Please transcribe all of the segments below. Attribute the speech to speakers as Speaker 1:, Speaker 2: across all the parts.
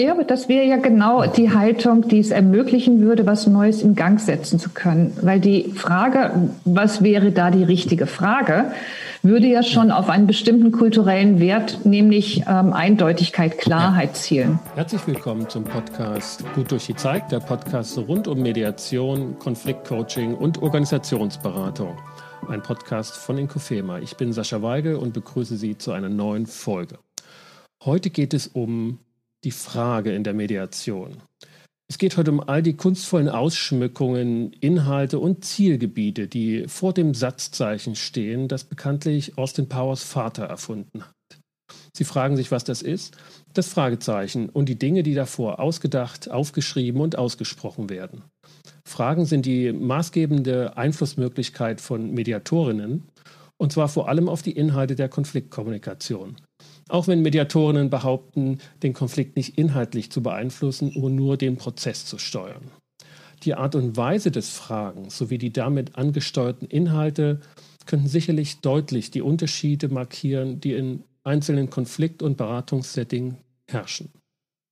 Speaker 1: Ja, aber das wäre ja genau die Haltung, die es ermöglichen würde, was Neues in Gang setzen zu können. Weil die Frage, was wäre da die richtige Frage, würde ja schon auf einen bestimmten kulturellen Wert, nämlich ähm, Eindeutigkeit, Klarheit zielen.
Speaker 2: Herzlich willkommen zum Podcast Gut durch die Zeit, der Podcast rund um Mediation, Konfliktcoaching und Organisationsberatung. Ein Podcast von Inkofema. Ich bin Sascha Weigel und begrüße Sie zu einer neuen Folge. Heute geht es um die Frage in der Mediation. Es geht heute um all die kunstvollen Ausschmückungen, Inhalte und Zielgebiete, die vor dem Satzzeichen stehen, das bekanntlich Austin Powers Vater erfunden hat. Sie fragen sich, was das ist? Das Fragezeichen und die Dinge, die davor ausgedacht, aufgeschrieben und ausgesprochen werden. Fragen sind die maßgebende Einflussmöglichkeit von Mediatorinnen, und zwar vor allem auf die Inhalte der Konfliktkommunikation. Auch wenn Mediatorinnen behaupten, den Konflikt nicht inhaltlich zu beeinflussen nur den Prozess zu steuern. Die Art und Weise des Fragens sowie die damit angesteuerten Inhalte könnten sicherlich deutlich die Unterschiede markieren, die in einzelnen Konflikt- und Beratungssettings herrschen.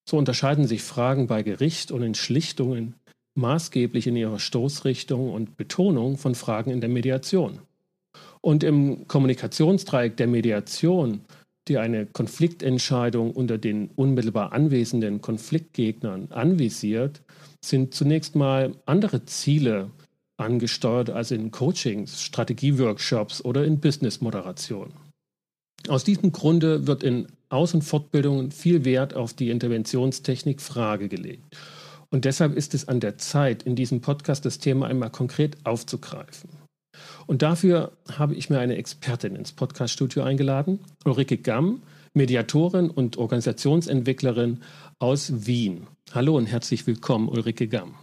Speaker 2: So unterscheiden sich Fragen bei Gericht und in Schlichtungen maßgeblich in ihrer Stoßrichtung und Betonung von Fragen in der Mediation. Und im Kommunikationsdreieck der Mediation die eine Konfliktentscheidung unter den unmittelbar anwesenden Konfliktgegnern anvisiert, sind zunächst mal andere Ziele angesteuert als in Coachings, Strategieworkshops oder in Businessmoderation. Aus diesem Grunde wird in Aus- und Fortbildungen viel Wert auf die Interventionstechnik Frage gelegt. Und deshalb ist es an der Zeit, in diesem Podcast das Thema einmal konkret aufzugreifen. Und dafür habe ich mir eine Expertin ins Podcaststudio eingeladen, Ulrike Gamm, Mediatorin und Organisationsentwicklerin aus Wien. Hallo und herzlich willkommen, Ulrike Gamm.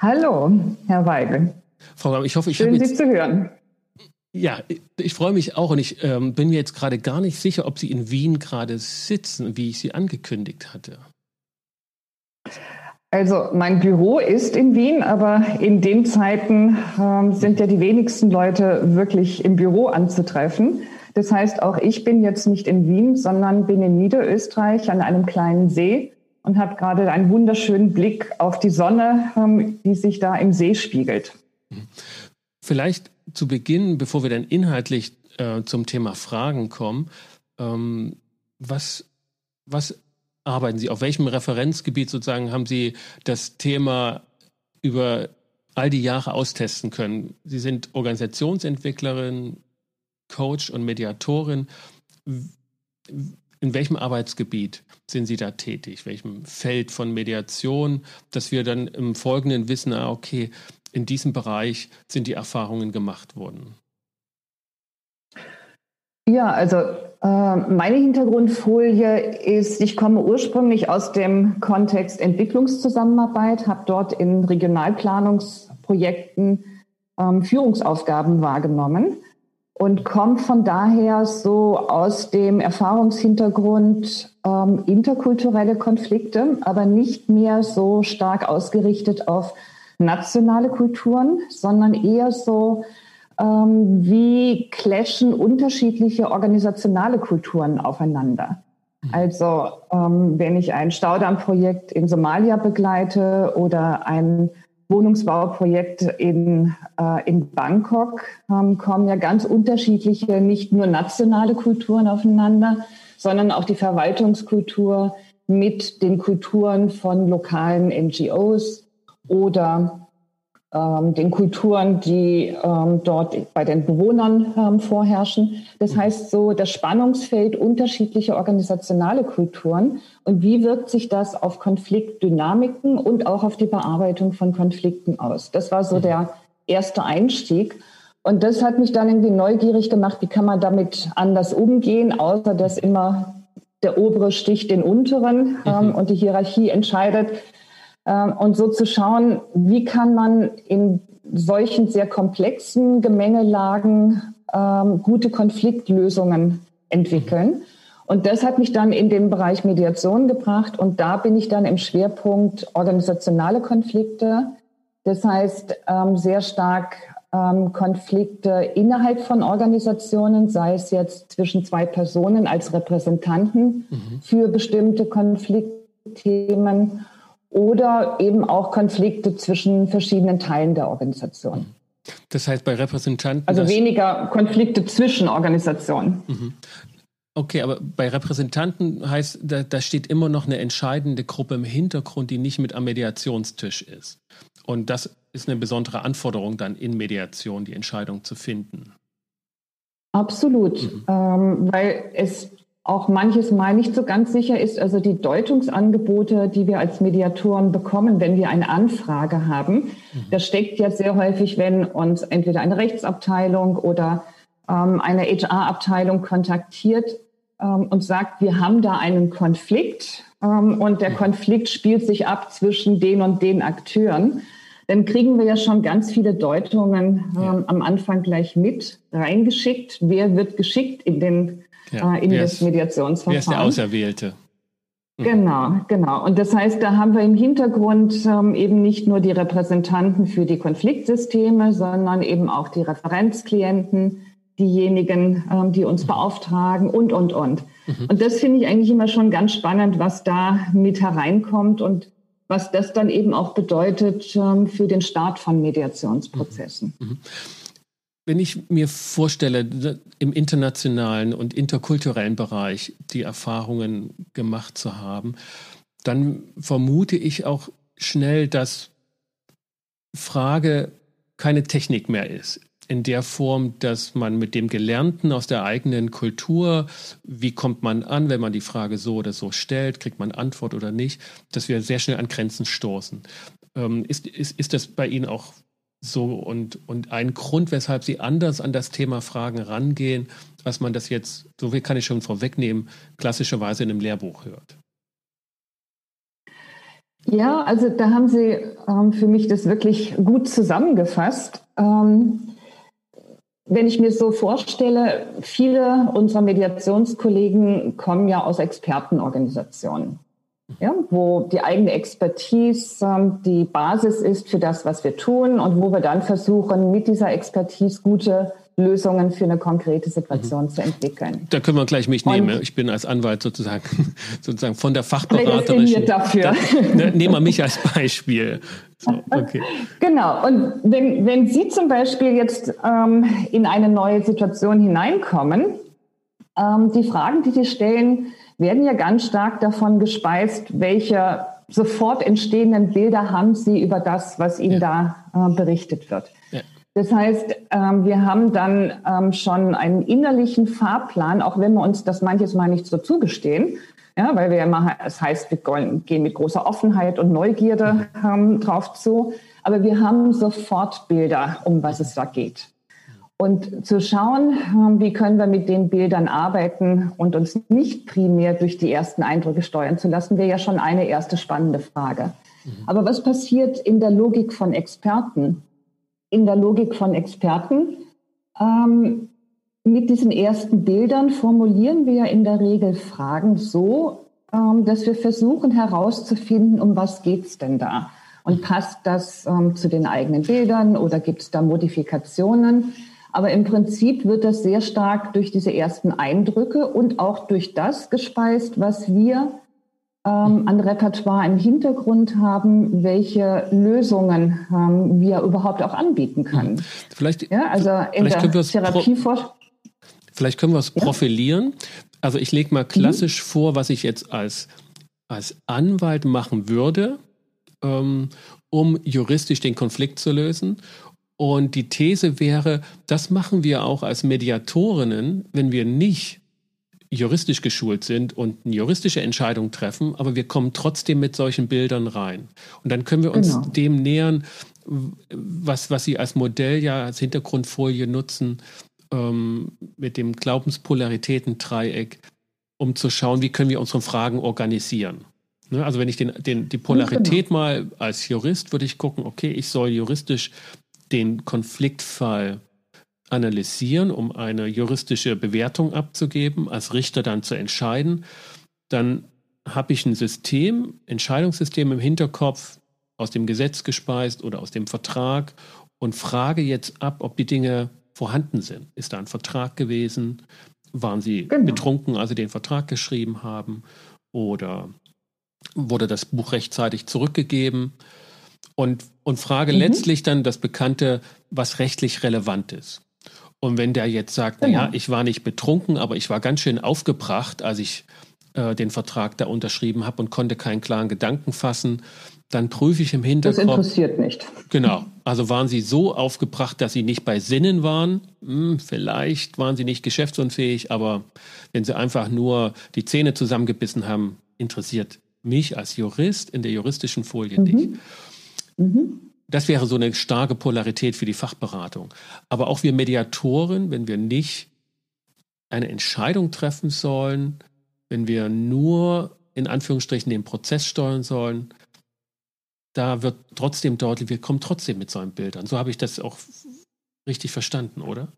Speaker 1: Hallo, Herr Weigel.
Speaker 2: Frau Gamm, ich hoffe, ich
Speaker 1: Schön, Sie zu hören.
Speaker 2: Ja, ich, ich freue mich auch und ich ähm, bin mir jetzt gerade gar nicht sicher, ob Sie in Wien gerade sitzen, wie ich Sie angekündigt hatte.
Speaker 1: Also mein Büro ist in Wien, aber in den Zeiten ähm, sind ja die wenigsten Leute wirklich im Büro anzutreffen. Das heißt, auch ich bin jetzt nicht in Wien, sondern bin in Niederösterreich an einem kleinen See und habe gerade einen wunderschönen Blick auf die Sonne, ähm, die sich da im See spiegelt.
Speaker 2: Vielleicht zu Beginn, bevor wir dann inhaltlich äh, zum Thema Fragen kommen, ähm, was, was arbeiten Sie? Auf welchem Referenzgebiet sozusagen haben Sie das Thema über all die Jahre austesten können? Sie sind Organisationsentwicklerin, Coach und Mediatorin. In welchem Arbeitsgebiet sind Sie da tätig? Welchem Feld von Mediation, dass wir dann im Folgenden wissen, ah, okay, in diesem Bereich sind die Erfahrungen gemacht worden?
Speaker 1: Ja, also meine Hintergrundfolie ist, ich komme ursprünglich aus dem Kontext Entwicklungszusammenarbeit, habe dort in Regionalplanungsprojekten ähm, Führungsaufgaben wahrgenommen und komme von daher so aus dem Erfahrungshintergrund ähm, interkulturelle Konflikte, aber nicht mehr so stark ausgerichtet auf nationale Kulturen, sondern eher so ähm, wie clashen unterschiedliche organisationale Kulturen aufeinander. Mhm. Also ähm, wenn ich ein Staudammprojekt in Somalia begleite oder ein Wohnungsbauprojekt in, äh, in Bangkok, ähm, kommen ja ganz unterschiedliche, nicht nur nationale Kulturen aufeinander, sondern auch die Verwaltungskultur mit den Kulturen von lokalen NGOs oder den Kulturen, die ähm, dort bei den Bewohnern ähm, vorherrschen. Das mhm. heißt so das Spannungsfeld unterschiedlicher organisationale Kulturen und wie wirkt sich das auf Konfliktdynamiken und auch auf die Bearbeitung von Konflikten aus. Das war so mhm. der erste Einstieg. Und das hat mich dann irgendwie neugierig gemacht, wie kann man damit anders umgehen, außer dass immer der obere sticht den unteren ähm, mhm. und die Hierarchie entscheidet, ähm, und so zu schauen, wie kann man in solchen sehr komplexen Gemengelagen ähm, gute Konfliktlösungen entwickeln. Und das hat mich dann in den Bereich Mediation gebracht. Und da bin ich dann im Schwerpunkt organisationale Konflikte. Das heißt, ähm, sehr stark ähm, Konflikte innerhalb von Organisationen, sei es jetzt zwischen zwei Personen als Repräsentanten mhm. für bestimmte Konfliktthemen oder eben auch Konflikte zwischen verschiedenen Teilen der Organisation.
Speaker 2: Das heißt bei Repräsentanten.
Speaker 1: Also weniger Konflikte zwischen Organisationen. Mhm.
Speaker 2: Okay, aber bei Repräsentanten heißt, da, da, steht immer noch eine entscheidende Gruppe im Hintergrund, die nicht mit am Mediationstisch ist. Und das ist eine besondere Anforderung dann in Mediation, die Entscheidung zu finden.
Speaker 1: Absolut, mhm. ähm, weil es auch manches Mal nicht so ganz sicher ist. Also die Deutungsangebote, die wir als Mediatoren bekommen, wenn wir eine Anfrage haben, mhm. da steckt ja sehr häufig, wenn uns entweder eine Rechtsabteilung oder ähm, eine HR-Abteilung kontaktiert ähm, und sagt, wir haben da einen Konflikt ähm, und der Konflikt spielt sich ab zwischen den und den Akteuren, dann kriegen wir ja schon ganz viele Deutungen ähm, am Anfang gleich mit reingeschickt. Wer wird geschickt in, den, ja. äh, in das Mediationsverfahren? Wer
Speaker 2: ist der Auserwählte?
Speaker 1: Mhm. Genau, genau. Und das heißt, da haben wir im Hintergrund ähm, eben nicht nur die Repräsentanten für die Konfliktsysteme, sondern eben auch die Referenzklienten, diejenigen, ähm, die uns beauftragen und, und, und. Mhm. Und das finde ich eigentlich immer schon ganz spannend, was da mit hereinkommt und was das dann eben auch bedeutet ähm, für den Start von Mediationsprozessen. Mhm.
Speaker 2: Wenn ich mir vorstelle, im internationalen und interkulturellen Bereich die Erfahrungen gemacht zu haben, dann vermute ich auch schnell, dass Frage keine Technik mehr ist in der Form, dass man mit dem Gelernten aus der eigenen Kultur, wie kommt man an, wenn man die Frage so oder so stellt, kriegt man Antwort oder nicht, dass wir sehr schnell an Grenzen stoßen. Ähm, ist, ist, ist das bei Ihnen auch so und, und ein Grund, weshalb Sie anders an das Thema Fragen rangehen, als man das jetzt, so viel kann ich schon vorwegnehmen, klassischerweise in einem Lehrbuch hört?
Speaker 1: Ja, also da haben Sie ähm, für mich das wirklich gut zusammengefasst. Ähm, wenn ich mir so vorstelle, viele unserer Mediationskollegen kommen ja aus Expertenorganisationen, ja, wo die eigene Expertise ähm, die Basis ist für das, was wir tun und wo wir dann versuchen, mit dieser Expertise gute Lösungen für eine konkrete Situation mhm. zu entwickeln.
Speaker 2: Da können wir gleich mich und nehmen. Ich bin als Anwalt sozusagen, sozusagen von der Fachberaterin.
Speaker 1: dafür. Da,
Speaker 2: ne, nehmen wir mich als Beispiel. So,
Speaker 1: okay. Genau. Und wenn, wenn Sie zum Beispiel jetzt ähm, in eine neue Situation hineinkommen, ähm, die Fragen, die Sie stellen, werden ja ganz stark davon gespeist, welche sofort entstehenden Bilder haben Sie über das, was Ihnen ja. da äh, berichtet wird. Das heißt, ähm, wir haben dann ähm, schon einen innerlichen Fahrplan, auch wenn wir uns das manches Mal nicht so zugestehen. Ja, weil wir immer, es heißt, wir gehen mit großer Offenheit und Neugierde ähm, drauf zu. Aber wir haben sofort Bilder, um was es da geht. Und zu schauen, ähm, wie können wir mit den Bildern arbeiten und uns nicht primär durch die ersten Eindrücke steuern zu lassen, wäre ja schon eine erste spannende Frage. Mhm. Aber was passiert in der Logik von Experten? in der Logik von Experten. Ähm, mit diesen ersten Bildern formulieren wir in der Regel Fragen so, ähm, dass wir versuchen herauszufinden, um was geht es denn da? Und passt das ähm, zu den eigenen Bildern oder gibt es da Modifikationen? Aber im Prinzip wird das sehr stark durch diese ersten Eindrücke und auch durch das gespeist, was wir ähm, an Repertoire im Hintergrund haben, welche Lösungen ähm, wir überhaupt auch anbieten können.
Speaker 2: Vielleicht, ja, also in vielleicht der Therapieforschung. Vielleicht können wir es profilieren. Also ich lege mal klassisch mhm. vor, was ich jetzt als, als Anwalt machen würde, ähm, um juristisch den Konflikt zu lösen. Und die These wäre, das machen wir auch als Mediatorinnen, wenn wir nicht juristisch geschult sind und eine juristische Entscheidung treffen, aber wir kommen trotzdem mit solchen Bildern rein. Und dann können wir uns genau. dem nähern, was, was Sie als Modell ja als Hintergrundfolie nutzen, ähm, mit dem Glaubenspolaritäten-Dreieck, um zu schauen, wie können wir unsere Fragen organisieren. Ne? Also wenn ich den, den, die Polarität genau. mal als Jurist würde ich gucken, okay, ich soll juristisch den Konfliktfall analysieren, um eine juristische Bewertung abzugeben, als Richter dann zu entscheiden, dann habe ich ein System, Entscheidungssystem im Hinterkopf, aus dem Gesetz gespeist oder aus dem Vertrag und frage jetzt ab, ob die Dinge vorhanden sind. Ist da ein Vertrag gewesen? Waren Sie genau. betrunken, als Sie den Vertrag geschrieben haben? Oder wurde das Buch rechtzeitig zurückgegeben? Und, und frage mhm. letztlich dann das Bekannte, was rechtlich relevant ist. Und wenn der jetzt sagt, genau. naja, ich war nicht betrunken, aber ich war ganz schön aufgebracht, als ich äh, den Vertrag da unterschrieben habe und konnte keinen klaren Gedanken fassen, dann prüfe ich im Hinterkopf.
Speaker 1: Das interessiert nicht.
Speaker 2: Genau. Also waren Sie so aufgebracht, dass Sie nicht bei Sinnen waren? Hm, vielleicht waren Sie nicht geschäftsunfähig, aber wenn Sie einfach nur die Zähne zusammengebissen haben, interessiert mich als Jurist in der juristischen Folie mhm. nicht. Mhm. Das wäre so eine starke Polarität für die Fachberatung. Aber auch wir Mediatoren, wenn wir nicht eine Entscheidung treffen sollen, wenn wir nur in Anführungsstrichen den Prozess steuern sollen, da wird trotzdem deutlich, wir kommen trotzdem mit solchen Bildern. So habe ich das auch richtig verstanden, oder?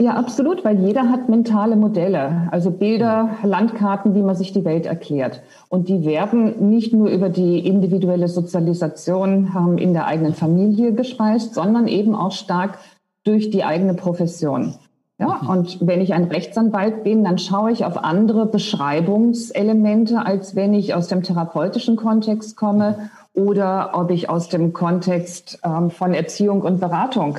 Speaker 1: Ja, absolut, weil jeder hat mentale Modelle, also Bilder, Landkarten, wie man sich die Welt erklärt. Und die werden nicht nur über die individuelle Sozialisation in der eigenen Familie gespeist, sondern eben auch stark durch die eigene Profession. Ja, mhm. und wenn ich ein Rechtsanwalt bin, dann schaue ich auf andere Beschreibungselemente, als wenn ich aus dem therapeutischen Kontext komme oder ob ich aus dem Kontext ähm, von Erziehung und Beratung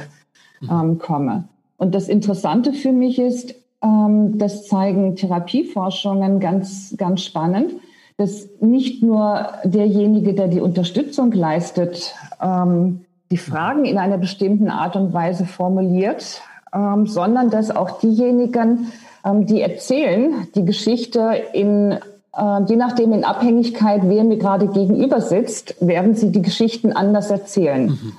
Speaker 1: mhm. ähm, komme. Und das Interessante für mich ist, ähm, das zeigen Therapieforschungen ganz, ganz spannend, dass nicht nur derjenige, der die Unterstützung leistet, ähm, die Fragen in einer bestimmten Art und Weise formuliert, ähm, sondern dass auch diejenigen, ähm, die erzählen, die Geschichte in äh, je nachdem in Abhängigkeit, wer mir gerade gegenüber sitzt, werden sie die Geschichten anders erzählen. Mhm.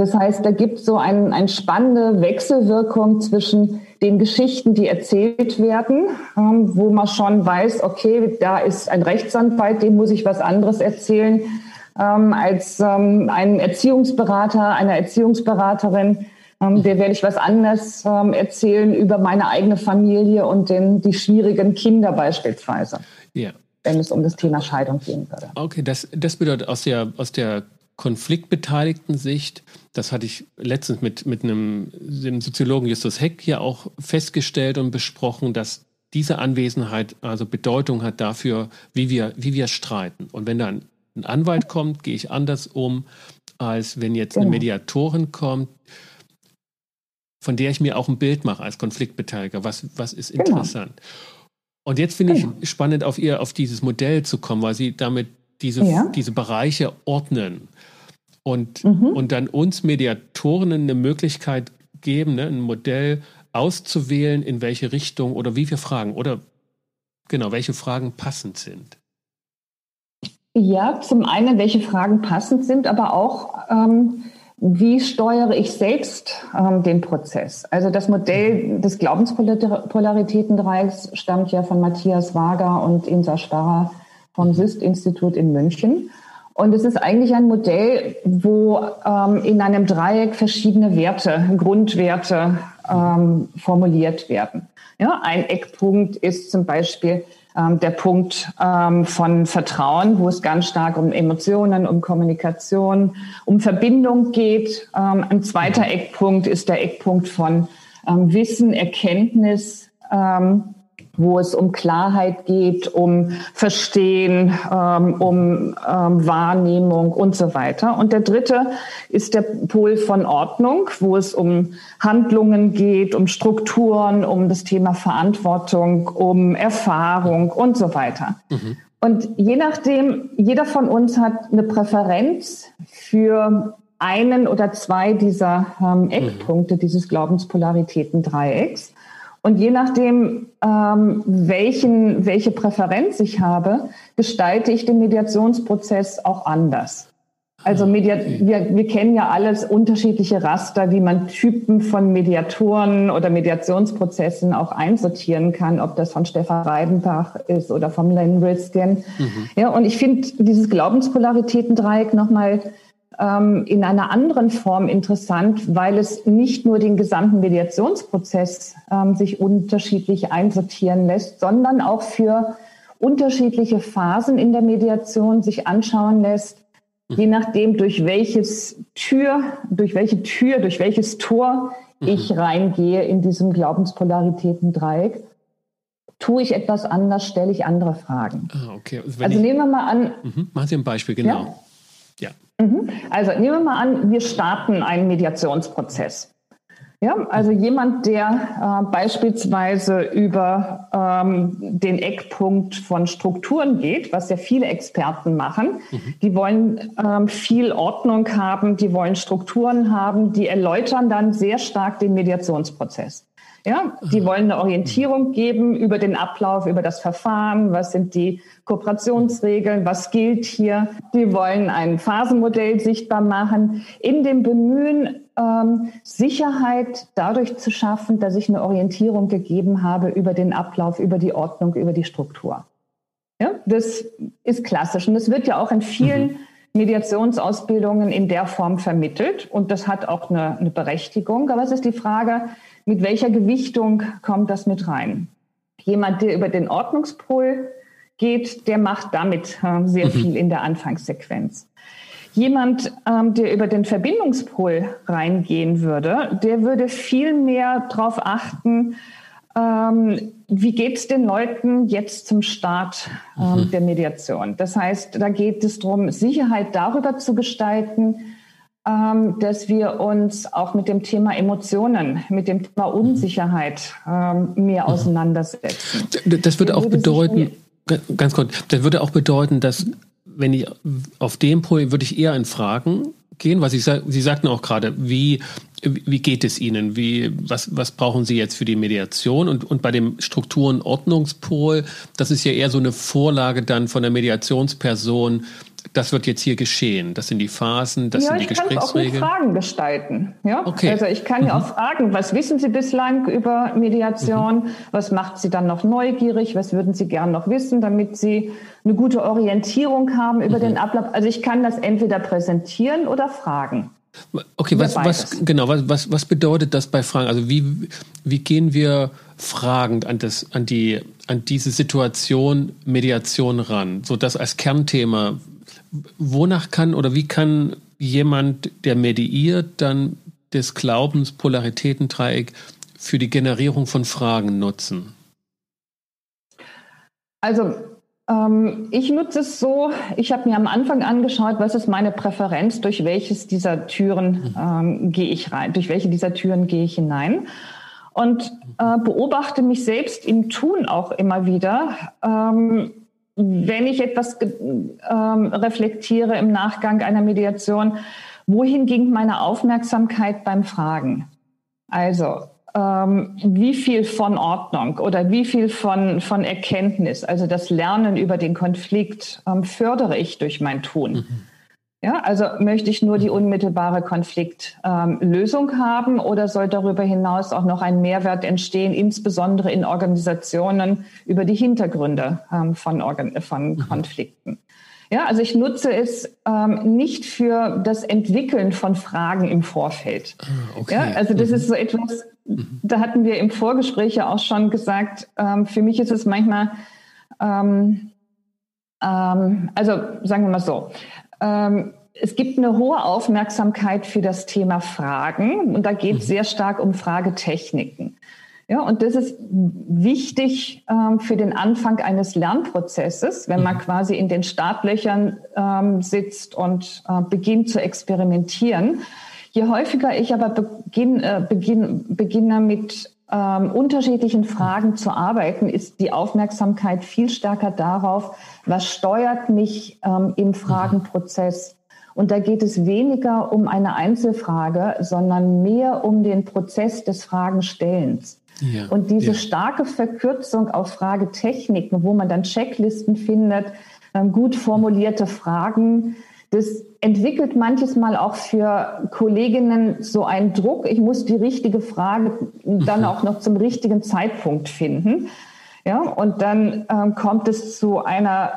Speaker 1: Das heißt, da gibt es so eine ein spannende Wechselwirkung zwischen den Geschichten, die erzählt werden, ähm, wo man schon weiß, okay, da ist ein Rechtsanwalt, dem muss ich was anderes erzählen, ähm, als ähm, ein Erziehungsberater, einer Erziehungsberaterin, ähm, der werde ich was anderes ähm, erzählen über meine eigene Familie und den, die schwierigen Kinder beispielsweise. Ja. Wenn es um das Thema Scheidung gehen würde.
Speaker 2: Okay, das, das bedeutet aus der, aus der konfliktbeteiligten Sicht, das hatte ich letztens mit, mit einem dem Soziologen Justus Heck hier auch festgestellt und besprochen, dass diese Anwesenheit also Bedeutung hat dafür, wie wir, wie wir streiten. Und wenn dann ein Anwalt kommt, gehe ich anders um, als wenn jetzt eine genau. Mediatorin kommt, von der ich mir auch ein Bild mache als Konfliktbeteiliger. Was, was ist genau. interessant? Und jetzt finde ich genau. spannend, auf ihr, auf dieses Modell zu kommen, weil sie damit diese, ja. diese Bereiche ordnen und, mhm. und dann uns Mediatoren eine Möglichkeit geben, ne, ein Modell auszuwählen, in welche Richtung oder wie wir fragen oder genau, welche Fragen passend sind.
Speaker 1: Ja, zum einen, welche Fragen passend sind, aber auch, ähm, wie steuere ich selbst ähm, den Prozess? Also das Modell des Glaubenspolaritätendreiecks stammt ja von Matthias Wager und Insa Starrer vom SIST-Institut in München. Und es ist eigentlich ein Modell, wo ähm, in einem Dreieck verschiedene Werte, Grundwerte ähm, formuliert werden. Ja, ein Eckpunkt ist zum Beispiel ähm, der Punkt ähm, von Vertrauen, wo es ganz stark um Emotionen, um Kommunikation, um Verbindung geht. Ähm, ein zweiter Eckpunkt ist der Eckpunkt von ähm, Wissen, Erkenntnis. Ähm, wo es um Klarheit geht, um Verstehen, ähm, um ähm, Wahrnehmung und so weiter. Und der dritte ist der Pol von Ordnung, wo es um Handlungen geht, um Strukturen, um das Thema Verantwortung, um Erfahrung und so weiter. Mhm. Und je nachdem, jeder von uns hat eine Präferenz für einen oder zwei dieser ähm, Eckpunkte mhm. dieses Glaubenspolaritäten-Dreiecks. Und je nachdem, ähm, welchen, welche Präferenz ich habe, gestalte ich den Mediationsprozess auch anders. Also Media wir, wir kennen ja alles unterschiedliche Raster, wie man Typen von Mediatoren oder Mediationsprozessen auch einsortieren kann, ob das von Stefan Reidenbach ist oder vom Len Riskin. Mhm. Ja, und ich finde dieses Glaubenspolaritätendreieck nochmal ähm, in einer anderen Form interessant, weil es nicht nur den gesamten Mediationsprozess ähm, sich unterschiedlich einsortieren lässt, sondern auch für unterschiedliche Phasen in der Mediation sich anschauen lässt, je nachdem, durch welches Tür, durch welche Tür, durch welches Tor mhm. ich reingehe in diesem Glaubenspolaritäten-Dreieck, tue ich etwas anders, stelle ich andere Fragen. Ah, okay. Also, also nehmen wir mal an.
Speaker 2: Mhm. Machen Sie ein Beispiel, genau.
Speaker 1: Ja? Ja. Mhm. Also nehmen wir mal an, wir starten einen Mediationsprozess. Ja, also jemand, der äh, beispielsweise über ähm, den Eckpunkt von Strukturen geht, was ja viele Experten machen, mhm. die wollen ähm, viel Ordnung haben, die wollen Strukturen haben, die erläutern dann sehr stark den Mediationsprozess. Ja, die wollen eine Orientierung geben über den Ablauf, über das Verfahren, was sind die Kooperationsregeln, was gilt hier. Die wollen ein Phasenmodell sichtbar machen, in dem Bemühen, ähm, Sicherheit dadurch zu schaffen, dass ich eine Orientierung gegeben habe über den Ablauf, über die Ordnung, über die Struktur. Ja, das ist klassisch und das wird ja auch in vielen mhm. Mediationsausbildungen in der Form vermittelt und das hat auch eine, eine Berechtigung. Aber es ist die Frage, mit welcher Gewichtung kommt das mit rein? Jemand, der über den Ordnungspol geht, der macht damit äh, sehr mhm. viel in der Anfangssequenz. Jemand, ähm, der über den Verbindungspol reingehen würde, der würde viel mehr darauf achten, ähm, wie geht es den Leuten jetzt zum Start ähm, mhm. der Mediation. Das heißt, da geht es darum, Sicherheit darüber zu gestalten, ähm, dass wir uns auch mit dem Thema Emotionen, mit dem Thema Unsicherheit ähm, mehr mhm. auseinandersetzen.
Speaker 2: Das würde auch bedeuten, ganz kurz, das würde auch bedeuten, dass wenn ich auf dem Point würde ich eher in Fragen gehen, was ich Sie sagten auch gerade, wie wie geht es Ihnen? Wie, was, was brauchen Sie jetzt für die Mediation? Und, und bei dem Strukturenordnungspol, das ist ja eher so eine Vorlage dann von der Mediationsperson, das wird jetzt hier geschehen. Das sind die Phasen, das ja, sind die Gesprächsregeln.
Speaker 1: Ich kann auch Fragen gestalten. Ja? Okay. Also ich kann mhm. ja auch fragen, was wissen Sie bislang über Mediation? Mhm. Was macht Sie dann noch neugierig? Was würden Sie gern noch wissen, damit Sie eine gute Orientierung haben über mhm. den Ablauf? Also ich kann das entweder präsentieren oder fragen.
Speaker 2: Okay, was, was, genau, was, was, was bedeutet das bei Fragen? Also wie, wie gehen wir fragend an, das, an, die, an diese Situation Mediation ran? So das als Kernthema wonach kann oder wie kann jemand, der mediiert, dann des Glaubens Polaritätendreieck für die Generierung von Fragen nutzen?
Speaker 1: Also ähm, ich nutze es so, ich habe mir am Anfang angeschaut, was ist meine Präferenz, durch welches dieser Türen ähm, gehe ich rein, durch welche dieser Türen gehe ich hinein und äh, beobachte mich selbst im Tun auch immer wieder. Ähm, wenn ich etwas ähm, reflektiere im Nachgang einer Mediation, wohin ging meine Aufmerksamkeit beim Fragen? Also, ähm, wie viel von Ordnung oder wie viel von, von Erkenntnis, also das Lernen über den Konflikt, ähm, fördere ich durch mein Tun? Mhm. Ja, also möchte ich nur die unmittelbare Konfliktlösung ähm, haben oder soll darüber hinaus auch noch ein Mehrwert entstehen, insbesondere in Organisationen über die Hintergründe ähm, von, Organ von mhm. Konflikten? Ja, also ich nutze es ähm, nicht für das Entwickeln von Fragen im Vorfeld. Ah, okay. Ja, also das mhm. ist so etwas, mhm. da hatten wir im Vorgespräch ja auch schon gesagt, ähm, für mich ist es manchmal, ähm, ähm, also sagen wir mal so, ähm, es gibt eine hohe Aufmerksamkeit für das Thema Fragen und da geht es mhm. sehr stark um Fragetechniken. Ja, und das ist wichtig ähm, für den Anfang eines Lernprozesses, wenn man mhm. quasi in den Startlöchern ähm, sitzt und äh, beginnt zu experimentieren. Je häufiger ich aber beginn, äh, beginn, beginne mit ähm, unterschiedlichen Fragen zu arbeiten, ist die Aufmerksamkeit viel stärker darauf, was steuert mich ähm, im Fragenprozess. Und da geht es weniger um eine Einzelfrage, sondern mehr um den Prozess des Fragenstellens. Ja, und diese ja. starke Verkürzung auf Fragetechniken, wo man dann Checklisten findet, ähm, gut formulierte Fragen, das entwickelt manches Mal auch für Kolleginnen so einen Druck. Ich muss die richtige Frage dann mhm. auch noch zum richtigen Zeitpunkt finden. Ja, und dann ähm, kommt es zu einer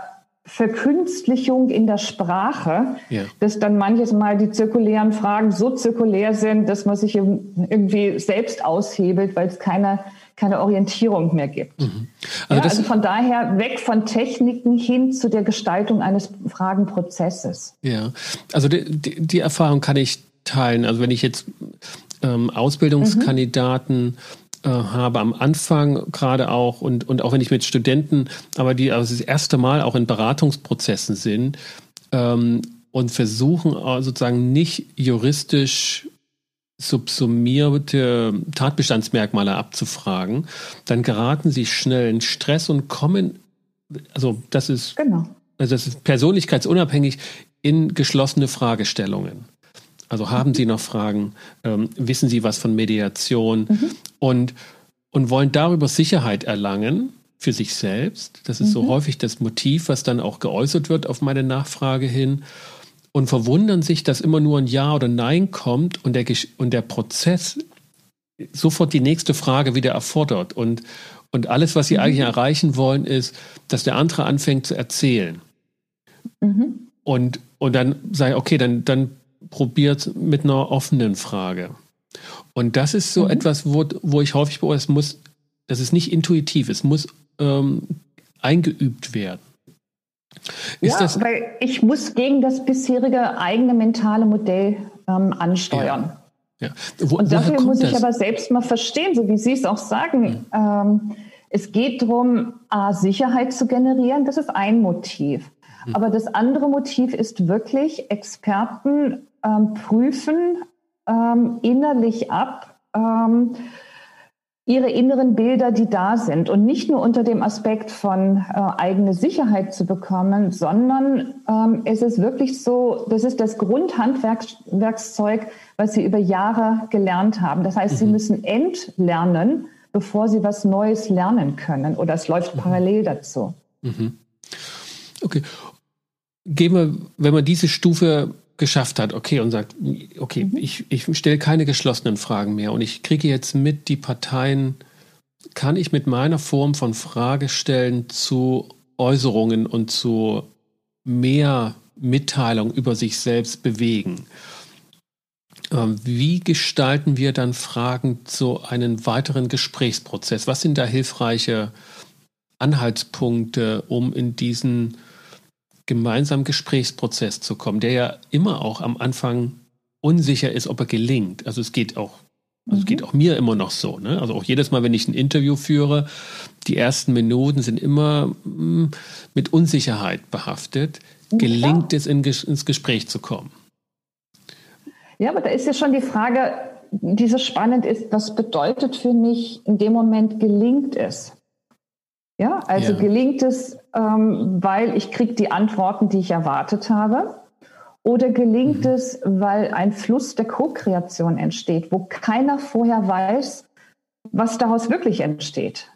Speaker 1: Verkünstlichung in der Sprache, ja. dass dann manches Mal die zirkulären Fragen so zirkulär sind, dass man sich irgendwie selbst aushebelt, weil es keine keine Orientierung mehr gibt. Mhm. Also, ja, also, von daher weg von Techniken hin zu der Gestaltung eines Fragenprozesses.
Speaker 2: Ja, also die, die, die Erfahrung kann ich teilen. Also wenn ich jetzt ähm, Ausbildungskandidaten mhm äh, habe am Anfang gerade auch und, und auch wenn ich mit Studenten, aber die also das erste Mal auch in Beratungsprozessen sind ähm, und versuchen äh, sozusagen nicht juristisch subsumierte Tatbestandsmerkmale abzufragen, dann geraten sie schnell in Stress und kommen, also das ist, genau. also das ist persönlichkeitsunabhängig in geschlossene Fragestellungen. Also haben Sie noch Fragen? Ähm, wissen Sie was von Mediation? Mhm. Und, und wollen darüber Sicherheit erlangen für sich selbst. Das ist mhm. so häufig das Motiv, was dann auch geäußert wird auf meine Nachfrage hin. Und verwundern sich, dass immer nur ein Ja oder Nein kommt und der, und der Prozess sofort die nächste Frage wieder erfordert. Und, und alles, was sie mhm. eigentlich erreichen wollen, ist, dass der andere anfängt zu erzählen. Mhm. Und, und dann ich, okay, dann, dann probiert mit einer offenen Frage. Und das ist so mhm. etwas, wo, wo ich häufig beobachte, es muss, das ist nicht intuitiv, es muss ähm, eingeübt werden.
Speaker 1: Ist ja, das, weil ich muss gegen das bisherige eigene mentale Modell ähm, ansteuern. Ja. Ja. Wo, und dafür muss ich das? aber selbst mal verstehen, so wie Sie es auch sagen. Mhm. Ähm, es geht darum, A, Sicherheit zu generieren, das ist ein Motiv. Mhm. Aber das andere Motiv ist wirklich, Experten ähm, prüfen ähm, innerlich ab ähm, ihre inneren Bilder, die da sind. Und nicht nur unter dem Aspekt von äh, eigene Sicherheit zu bekommen, sondern ähm, es ist wirklich so, das ist das Grundhandwerkszeug, was sie über Jahre gelernt haben. Das heißt, mhm. sie müssen entlernen, bevor sie was Neues lernen können. Oder es läuft mhm. parallel dazu. Mhm.
Speaker 2: Okay. Gehen wir, wenn man diese Stufe geschafft hat, okay, und sagt, okay, mhm. ich, ich stelle keine geschlossenen Fragen mehr und ich kriege jetzt mit, die Parteien, kann ich mit meiner Form von Fragestellen zu Äußerungen und zu mehr Mitteilung über sich selbst bewegen. Ähm, wie gestalten wir dann Fragen zu einem weiteren Gesprächsprozess? Was sind da hilfreiche Anhaltspunkte, um in diesen gemeinsamen Gesprächsprozess zu kommen, der ja immer auch am Anfang unsicher ist, ob er gelingt. Also es geht auch, also mhm. es geht auch mir immer noch so. Ne? Also auch jedes Mal, wenn ich ein Interview führe, die ersten Minuten sind immer mh, hm, mit Unsicherheit behaftet. Gelingt ja. es, in, ins Gespräch zu kommen?
Speaker 1: Ja, aber da ist ja schon die Frage, die so spannend ist, was bedeutet für mich in dem Moment gelingt es? Ja, also ja. gelingt es, weil ich kriege die Antworten, die ich erwartet habe? Oder gelingt mhm. es, weil ein Fluss der Co-Kreation entsteht, wo keiner vorher weiß, was daraus wirklich entsteht?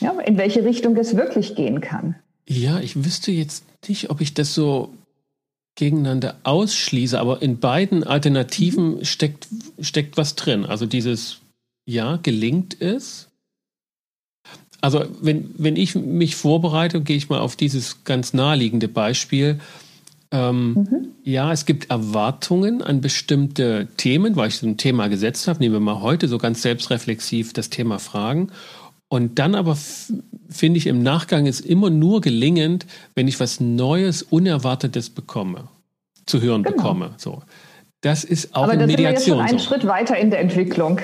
Speaker 1: Ja, in welche Richtung es wirklich gehen kann.
Speaker 2: Ja, ich wüsste jetzt nicht, ob ich das so gegeneinander ausschließe, aber in beiden Alternativen mhm. steckt, steckt was drin. Also dieses, ja, gelingt es, also wenn, wenn ich mich vorbereite, gehe ich mal auf dieses ganz naheliegende Beispiel. Ähm, mhm. Ja, es gibt Erwartungen an bestimmte Themen, weil ich so ein Thema gesetzt habe. Nehmen wir mal heute so ganz selbstreflexiv das Thema Fragen. Und dann aber finde ich im Nachgang ist immer nur gelingend, wenn ich was Neues, Unerwartetes bekomme, zu hören genau. bekomme. So. Das ist auch aber in Mediation.
Speaker 1: Aber das ist schon einen so. Schritt weiter in der Entwicklung.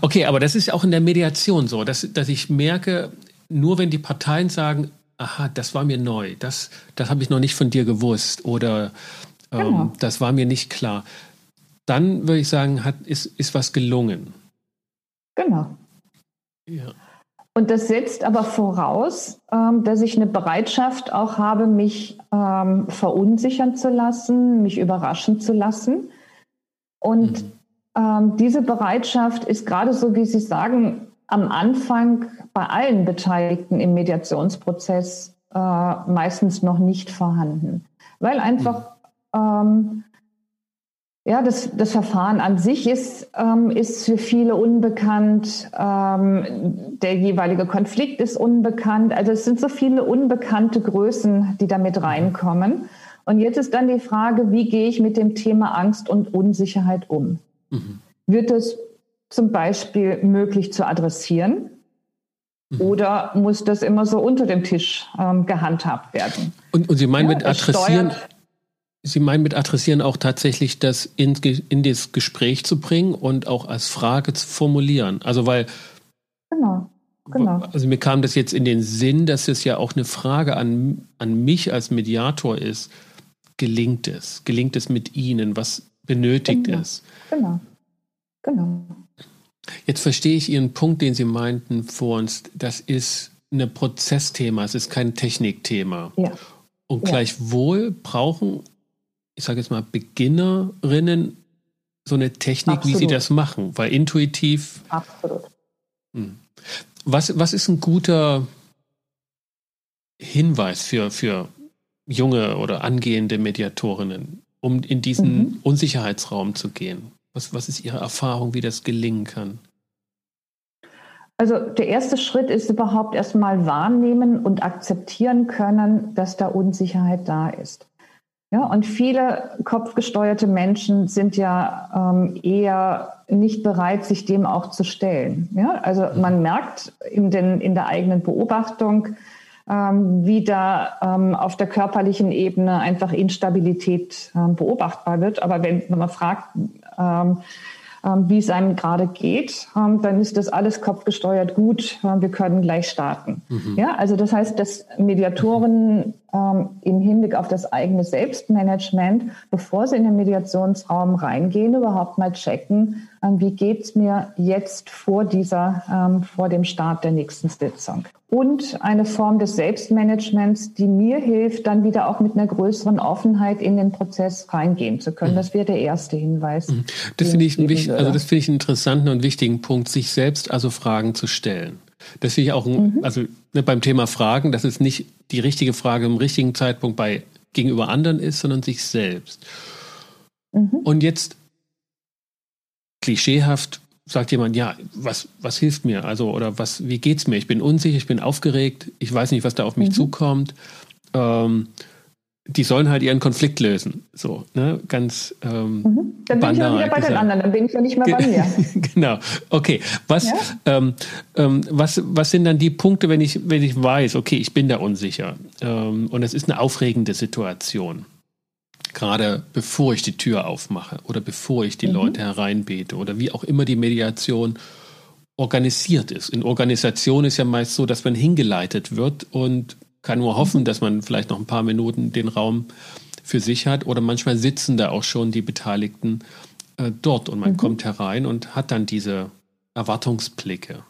Speaker 2: Okay, aber das ist auch in der Mediation so, dass, dass ich merke, nur wenn die Parteien sagen, aha, das war mir neu, das, das habe ich noch nicht von dir gewusst oder ähm, genau. das war mir nicht klar, dann würde ich sagen, hat, ist, ist was gelungen.
Speaker 1: Genau. Ja. Und das setzt aber voraus, ähm, dass ich eine Bereitschaft auch habe, mich ähm, verunsichern zu lassen, mich überraschen zu lassen. Und mhm. Ähm, diese Bereitschaft ist gerade so, wie Sie sagen, am Anfang bei allen Beteiligten im Mediationsprozess äh, meistens noch nicht vorhanden, weil einfach ähm, ja, das, das Verfahren an sich ist, ähm, ist für viele unbekannt. Ähm, der jeweilige Konflikt ist unbekannt. Also es sind so viele unbekannte Größen, die damit reinkommen. Und jetzt ist dann die Frage, wie gehe ich mit dem Thema Angst und Unsicherheit um? Mhm. Wird es zum Beispiel möglich zu adressieren? Mhm. Oder muss das immer so unter dem Tisch ähm, gehandhabt werden?
Speaker 2: Und, und Sie meinen ja, mit adressieren, Sie meinen mit adressieren auch tatsächlich das in, in das Gespräch zu bringen und auch als Frage zu formulieren. Also weil
Speaker 1: genau, genau.
Speaker 2: Also mir kam das jetzt in den Sinn, dass es ja auch eine Frage an, an mich als Mediator ist. Gelingt es? Gelingt es mit Ihnen? Was benötigt
Speaker 1: genau.
Speaker 2: es?
Speaker 1: Genau. Genau.
Speaker 2: Jetzt verstehe ich Ihren Punkt, den Sie meinten vor uns. Das ist ein Prozessthema, es ist kein Technikthema.
Speaker 1: Ja.
Speaker 2: Und gleichwohl brauchen, ich sage jetzt mal, Beginnerinnen so eine Technik, Absolut. wie sie das machen, weil intuitiv.
Speaker 1: Absolut.
Speaker 2: Hm. Was, was ist ein guter Hinweis für, für junge oder angehende Mediatorinnen, um in diesen mhm. Unsicherheitsraum zu gehen? Was, was ist Ihre Erfahrung, wie das gelingen kann?
Speaker 1: Also der erste Schritt ist überhaupt erstmal wahrnehmen und akzeptieren können, dass da Unsicherheit da ist. Ja, und viele kopfgesteuerte Menschen sind ja ähm, eher nicht bereit, sich dem auch zu stellen. Ja, also man merkt in, den, in der eigenen Beobachtung, ähm, wie da ähm, auf der körperlichen Ebene einfach Instabilität ähm, beobachtbar wird. Aber wenn, wenn man fragt, ähm, ähm, wie es einem gerade geht, ähm, dann ist das alles kopfgesteuert gut. Wir können gleich starten. Mhm. Ja, also das heißt, dass Mediatoren ähm, im Hinblick auf das eigene Selbstmanagement, bevor sie in den Mediationsraum reingehen, überhaupt mal checken, ähm, wie geht's mir jetzt vor dieser, ähm, vor dem Start der nächsten Sitzung und eine Form des Selbstmanagements, die mir hilft, dann wieder auch mit einer größeren Offenheit in den Prozess reingehen zu können. Mhm. Das wäre der erste Hinweis. Mhm.
Speaker 2: Das finde ich, also das finde ich einen interessanten und wichtigen Punkt, sich selbst also Fragen zu stellen. Das finde ich auch, mhm. also ne, beim Thema Fragen, dass es nicht die richtige Frage im richtigen Zeitpunkt bei gegenüber anderen ist, sondern sich selbst. Mhm. Und jetzt klischeehaft sagt jemand, ja, was, was hilft mir? Also, oder was, wie geht's mir? Ich bin unsicher, ich bin aufgeregt, ich weiß nicht, was da auf mich mhm. zukommt. Ähm, die sollen halt ihren Konflikt lösen. So, ne? Ganz ähm,
Speaker 1: mhm. Dann bin ich ja wieder bei den anderen, dann bin ich ja nicht mehr bei mir.
Speaker 2: genau. Okay. Was, ja? ähm, ähm, was, was sind dann die Punkte, wenn ich, wenn ich weiß, okay, ich bin da unsicher ähm, und es ist eine aufregende Situation? gerade bevor ich die Tür aufmache oder bevor ich die mhm. Leute hereinbete oder wie auch immer die Mediation organisiert ist. In Organisation ist ja meist so, dass man hingeleitet wird und kann nur hoffen, dass man vielleicht noch ein paar Minuten den Raum für sich hat oder manchmal sitzen da auch schon die Beteiligten äh, dort und man mhm. kommt herein und hat dann diese Erwartungsblicke.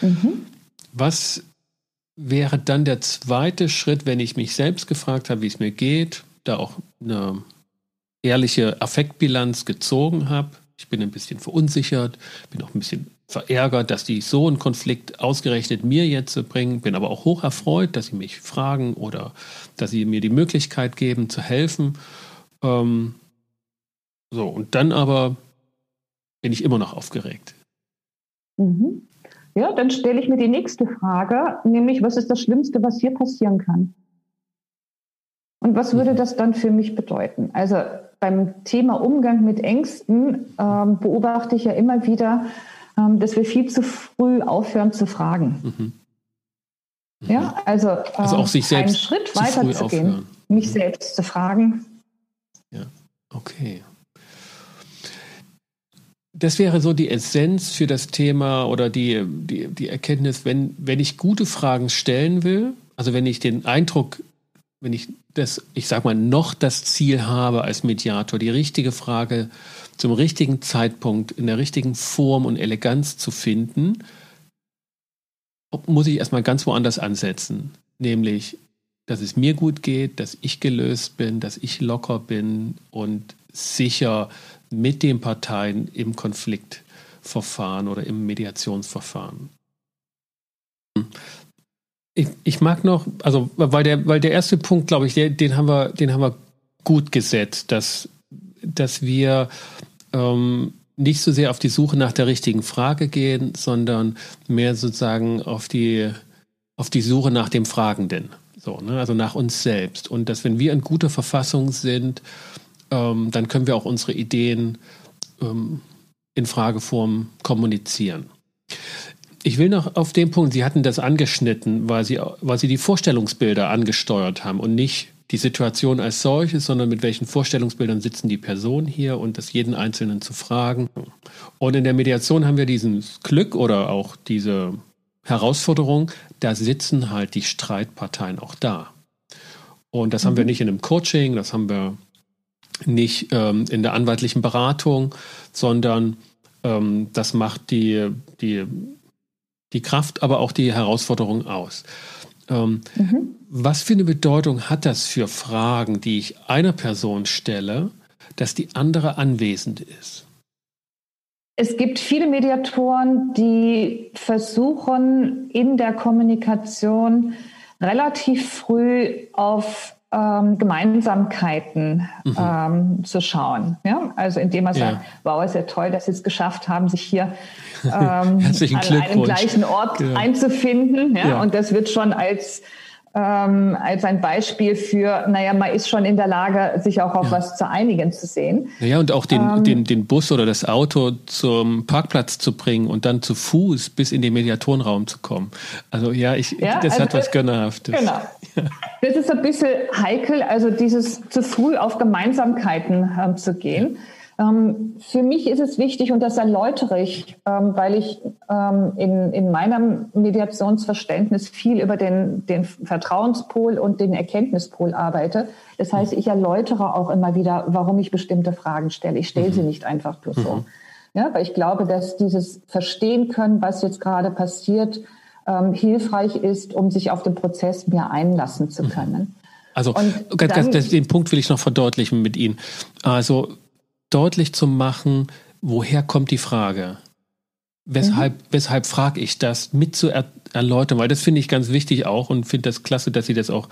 Speaker 2: Mhm. Was wäre dann der zweite Schritt, wenn ich mich selbst gefragt habe, wie es mir geht, da auch eine ehrliche Affektbilanz gezogen habe. Ich bin ein bisschen verunsichert, bin auch ein bisschen verärgert, dass die so einen Konflikt ausgerechnet mir jetzt bringen, bin aber auch hoch erfreut, dass sie mich fragen oder dass sie mir die Möglichkeit geben zu helfen. Ähm, so, und dann aber bin ich immer noch aufgeregt.
Speaker 1: Mhm. Ja, dann stelle ich mir die nächste Frage, nämlich, was ist das Schlimmste, was hier passieren kann? Und was würde mhm. das dann für mich bedeuten? Also beim Thema Umgang mit Ängsten ähm, beobachte ich ja immer wieder, dass wir viel zu früh aufhören zu fragen. Mhm. Mhm. Ja, also, ähm,
Speaker 2: also auch sich selbst
Speaker 1: einen Schritt weiter zu gehen, aufhören. mich mhm. selbst zu fragen.
Speaker 2: Ja, okay. Das wäre so die Essenz für das Thema oder die, die, die Erkenntnis, wenn, wenn ich gute Fragen stellen will, also wenn ich den Eindruck wenn ich das, ich sag mal, noch das Ziel habe als Mediator, die richtige Frage zum richtigen Zeitpunkt in der richtigen Form und Eleganz zu finden, muss ich erstmal ganz woanders ansetzen. Nämlich, dass es mir gut geht, dass ich gelöst bin, dass ich locker bin und sicher mit den Parteien im Konfliktverfahren oder im Mediationsverfahren. Ich, ich mag noch, also weil der, weil der erste Punkt, glaube ich, der, den haben wir, den haben wir gut gesetzt, dass, dass wir ähm, nicht so sehr auf die Suche nach der richtigen Frage gehen, sondern mehr sozusagen auf die, auf die Suche nach dem Fragenden. So, ne? Also nach uns selbst. Und dass wenn wir in guter Verfassung sind, ähm, dann können wir auch unsere Ideen ähm, in Frageform kommunizieren. Ich will noch auf den Punkt, Sie hatten das angeschnitten, weil Sie, weil Sie die Vorstellungsbilder angesteuert haben und nicht die Situation als solches, sondern mit welchen Vorstellungsbildern sitzen die Personen hier und das jeden Einzelnen zu fragen. Und in der Mediation haben wir dieses Glück oder auch diese Herausforderung, da sitzen halt die Streitparteien auch da. Und das mhm. haben wir mhm. nicht in einem Coaching, das haben wir nicht ähm, in der anwaltlichen Beratung, sondern ähm, das macht die, die, die Kraft, aber auch die Herausforderung aus. Ähm, mhm. Was für eine Bedeutung hat das für Fragen, die ich einer Person stelle, dass die andere anwesend ist?
Speaker 1: Es gibt viele Mediatoren, die versuchen, in der Kommunikation relativ früh auf ähm, Gemeinsamkeiten mhm. ähm, zu schauen. Ja? Also indem man ja. sagt, wow, ist ja toll, dass Sie es geschafft haben, sich hier ähm, an einem gleichen Ort ja. einzufinden. Ja? Und das wird schon als ähm, als ein Beispiel für, naja, man ist schon in der Lage, sich auch auf ja. was zu einigen zu sehen.
Speaker 2: Naja, und auch den, ähm, den, den Bus oder das Auto zum Parkplatz zu bringen und dann zu Fuß bis in den Mediatorenraum zu kommen. Also ja, ich, ja, das also hat was Gönnerhaftes. Genau.
Speaker 1: Das ist ein bisschen heikel, also dieses zu früh auf Gemeinsamkeiten ähm, zu gehen. Ähm, für mich ist es wichtig, und das erläutere ich, ähm, weil ich ähm, in, in meinem Mediationsverständnis viel über den, den Vertrauenspol und den Erkenntnispol arbeite. Das heißt, ich erläutere auch immer wieder, warum ich bestimmte Fragen stelle. Ich stelle sie mhm. nicht einfach nur so. Mhm. Ja, weil ich glaube, dass dieses Verstehen können, was jetzt gerade passiert, ähm, hilfreich ist, um sich auf den Prozess mehr einlassen zu mhm. können.
Speaker 2: Also ganz, ganz, den Punkt will ich noch verdeutlichen mit Ihnen. Also deutlich zu machen, woher kommt die Frage? Weshalb, mhm. weshalb frage ich das mit zu er erläutern? Weil das finde ich ganz wichtig auch und finde das klasse, dass Sie das auch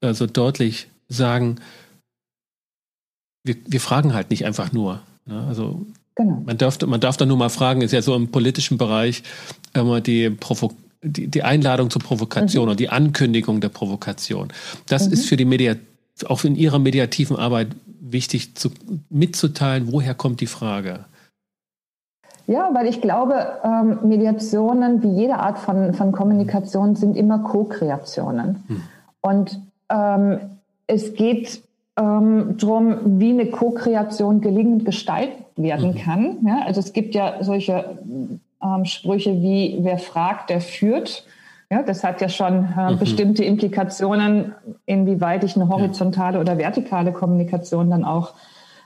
Speaker 2: äh, so deutlich sagen. Wir, wir fragen halt nicht einfach nur. Ne? Also genau. man, darf, man darf da nur mal fragen, ist ja so im politischen Bereich immer die, Provo die, die Einladung zur Provokation mhm. und die Ankündigung der Provokation. Das mhm. ist für die Media, auch in Ihrer mediativen Arbeit wichtig zu, mitzuteilen, woher kommt die Frage?
Speaker 1: Ja, weil ich glaube, ähm, Mediationen wie jede Art von, von Kommunikation sind immer Co-Kreationen. Hm. Und ähm, es geht ähm, darum, wie eine Co-Kreation gelingend gestaltet werden mhm. kann. Ja, also es gibt ja solche ähm, Sprüche wie, wer fragt, der führt. Ja, das hat ja schon äh, mhm. bestimmte Implikationen, inwieweit ich eine horizontale oder vertikale Kommunikation dann auch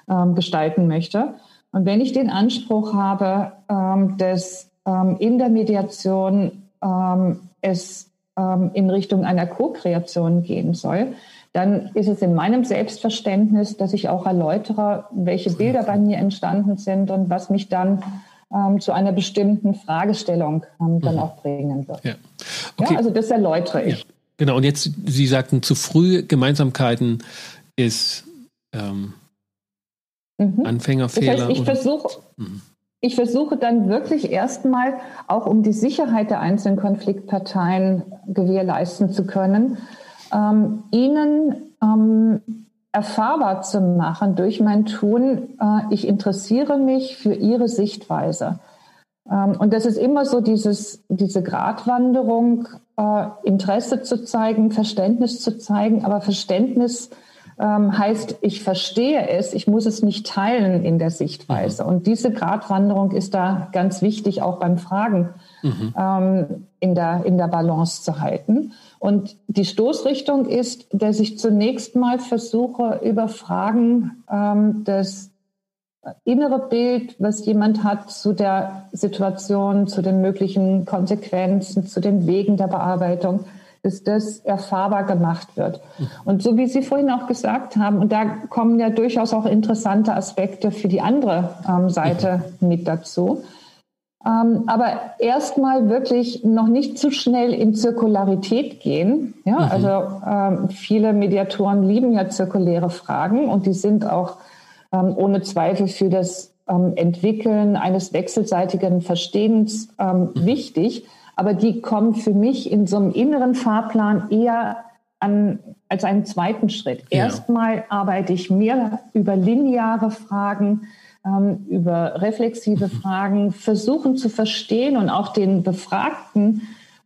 Speaker 1: ähm, gestalten möchte. Und wenn ich den Anspruch habe, ähm, dass ähm, in der Mediation ähm, es ähm, in Richtung einer Co-Kreation gehen soll, dann ist es in meinem Selbstverständnis, dass ich auch erläutere, welche Bilder bei mir entstanden sind und was mich dann ähm, zu einer bestimmten Fragestellung ähm, dann mhm. auch bringen wird. Ja. Okay. ja. also das erläutere ich. Ja.
Speaker 2: Genau, und jetzt, Sie sagten, zu früh Gemeinsamkeiten ist ähm, mhm. Anfängerfehler.
Speaker 1: Das heißt, ich versuche, mhm. ich versuche dann wirklich erstmal, auch um die Sicherheit der einzelnen Konfliktparteien gewährleisten zu können, ähm, ihnen ähm, erfahrbar zu machen durch mein Tun, äh, ich interessiere mich für ihre Sichtweise. Ähm, und das ist immer so dieses, diese Gratwanderung, äh, Interesse zu zeigen, Verständnis zu zeigen, aber Verständnis ähm, heißt, ich verstehe es, ich muss es nicht teilen in der Sichtweise. Mhm. Und diese Gratwanderung ist da ganz wichtig, auch beim Fragen mhm. ähm, in, der, in der Balance zu halten. Und die Stoßrichtung ist, dass ich zunächst mal versuche, über Fragen ähm, das innere Bild, was jemand hat zu der Situation, zu den möglichen Konsequenzen, zu den Wegen der Bearbeitung, dass das erfahrbar gemacht wird. Und so wie Sie vorhin auch gesagt haben, und da kommen ja durchaus auch interessante Aspekte für die andere ähm, Seite mit dazu. Ähm, aber erstmal wirklich noch nicht zu schnell in Zirkularität gehen. Ja, mhm. also ähm, viele Mediatoren lieben ja zirkuläre Fragen und die sind auch ähm, ohne Zweifel für das ähm, Entwickeln eines wechselseitigen Verstehens ähm, mhm. wichtig aber die kommen für mich in so einem inneren Fahrplan eher an, als einen zweiten Schritt. Ja. Erstmal arbeite ich mehr über lineare Fragen, ähm, über reflexive Fragen versuchen zu verstehen und auch den Befragten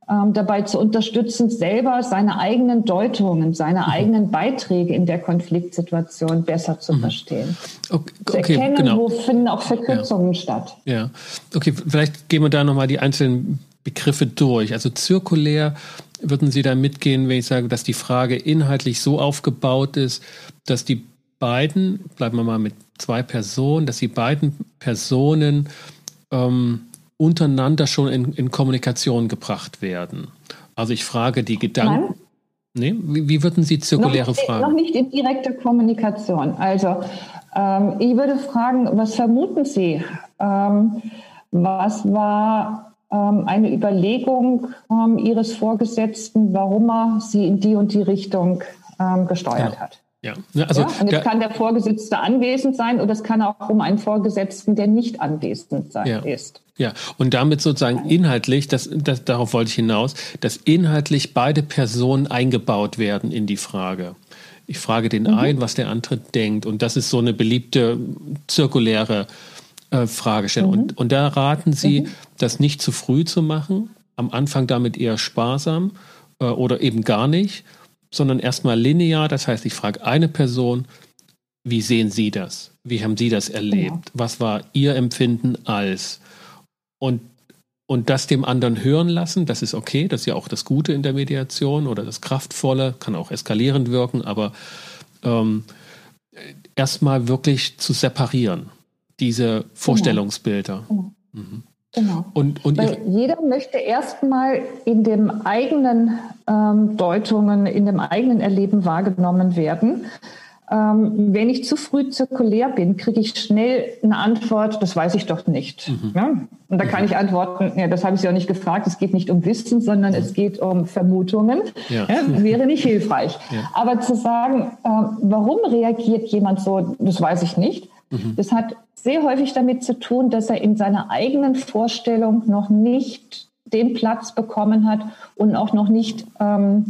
Speaker 1: ähm, dabei zu unterstützen, selber seine eigenen Deutungen, seine mhm. eigenen Beiträge in der Konfliktsituation besser zu mhm. verstehen. Okay, zu erkennen, genau. wo finden auch Verkürzungen ja. statt.
Speaker 2: Ja, okay, vielleicht gehen wir da nochmal die einzelnen Begriffe durch. Also zirkulär würden Sie da mitgehen, wenn ich sage, dass die Frage inhaltlich so aufgebaut ist, dass die beiden, bleiben wir mal mit zwei Personen, dass die beiden Personen ähm, untereinander schon in, in Kommunikation gebracht werden. Also ich frage die Gedanken. Nee? Wie, wie, würden Sie zirkuläre
Speaker 1: noch,
Speaker 2: Fragen?
Speaker 1: Noch nicht in direkter Kommunikation. Also ähm, ich würde fragen, was vermuten Sie? Ähm, was war eine Überlegung ähm, Ihres Vorgesetzten, warum er Sie in die und die Richtung ähm, gesteuert ja. hat?
Speaker 2: Ja,
Speaker 1: also ja, und jetzt kann der Vorgesetzte anwesend sein oder es kann auch um einen Vorgesetzten, der nicht anwesend sein
Speaker 2: ja.
Speaker 1: ist.
Speaker 2: Ja, und damit sozusagen inhaltlich, das, das, darauf wollte ich hinaus, dass inhaltlich beide Personen eingebaut werden in die Frage. Ich frage den mhm. einen, was der andere denkt. Und das ist so eine beliebte zirkuläre äh, Fragestellung. Mhm. Und, und da raten Sie, mhm. das nicht zu früh zu machen, am Anfang damit eher sparsam äh, oder eben gar nicht sondern erstmal linear. Das heißt, ich frage eine Person, wie sehen Sie das? Wie haben Sie das erlebt? Genau. Was war Ihr Empfinden als? Und, und das dem anderen hören lassen, das ist okay, das ist ja auch das Gute in der Mediation oder das Kraftvolle, kann auch eskalierend wirken, aber ähm, erstmal wirklich zu separieren, diese genau. Vorstellungsbilder. Genau. Mhm.
Speaker 1: Genau. Und, und Weil jeder möchte erstmal in dem eigenen ähm, Deutungen, in dem eigenen Erleben wahrgenommen werden. Ähm, wenn ich zu früh zirkulär bin, kriege ich schnell eine Antwort, das weiß ich doch nicht. Mhm. Ja? Und da kann mhm. ich antworten, ja, das habe ich Sie auch nicht gefragt, es geht nicht um Wissen, sondern mhm. es geht um Vermutungen. Ja. Ja, wäre nicht hilfreich. Aber zu sagen, äh, warum reagiert jemand so, das weiß ich nicht. Mhm. Das hat sehr häufig damit zu tun, dass er in seiner eigenen Vorstellung noch nicht den Platz bekommen hat und auch noch nicht ähm,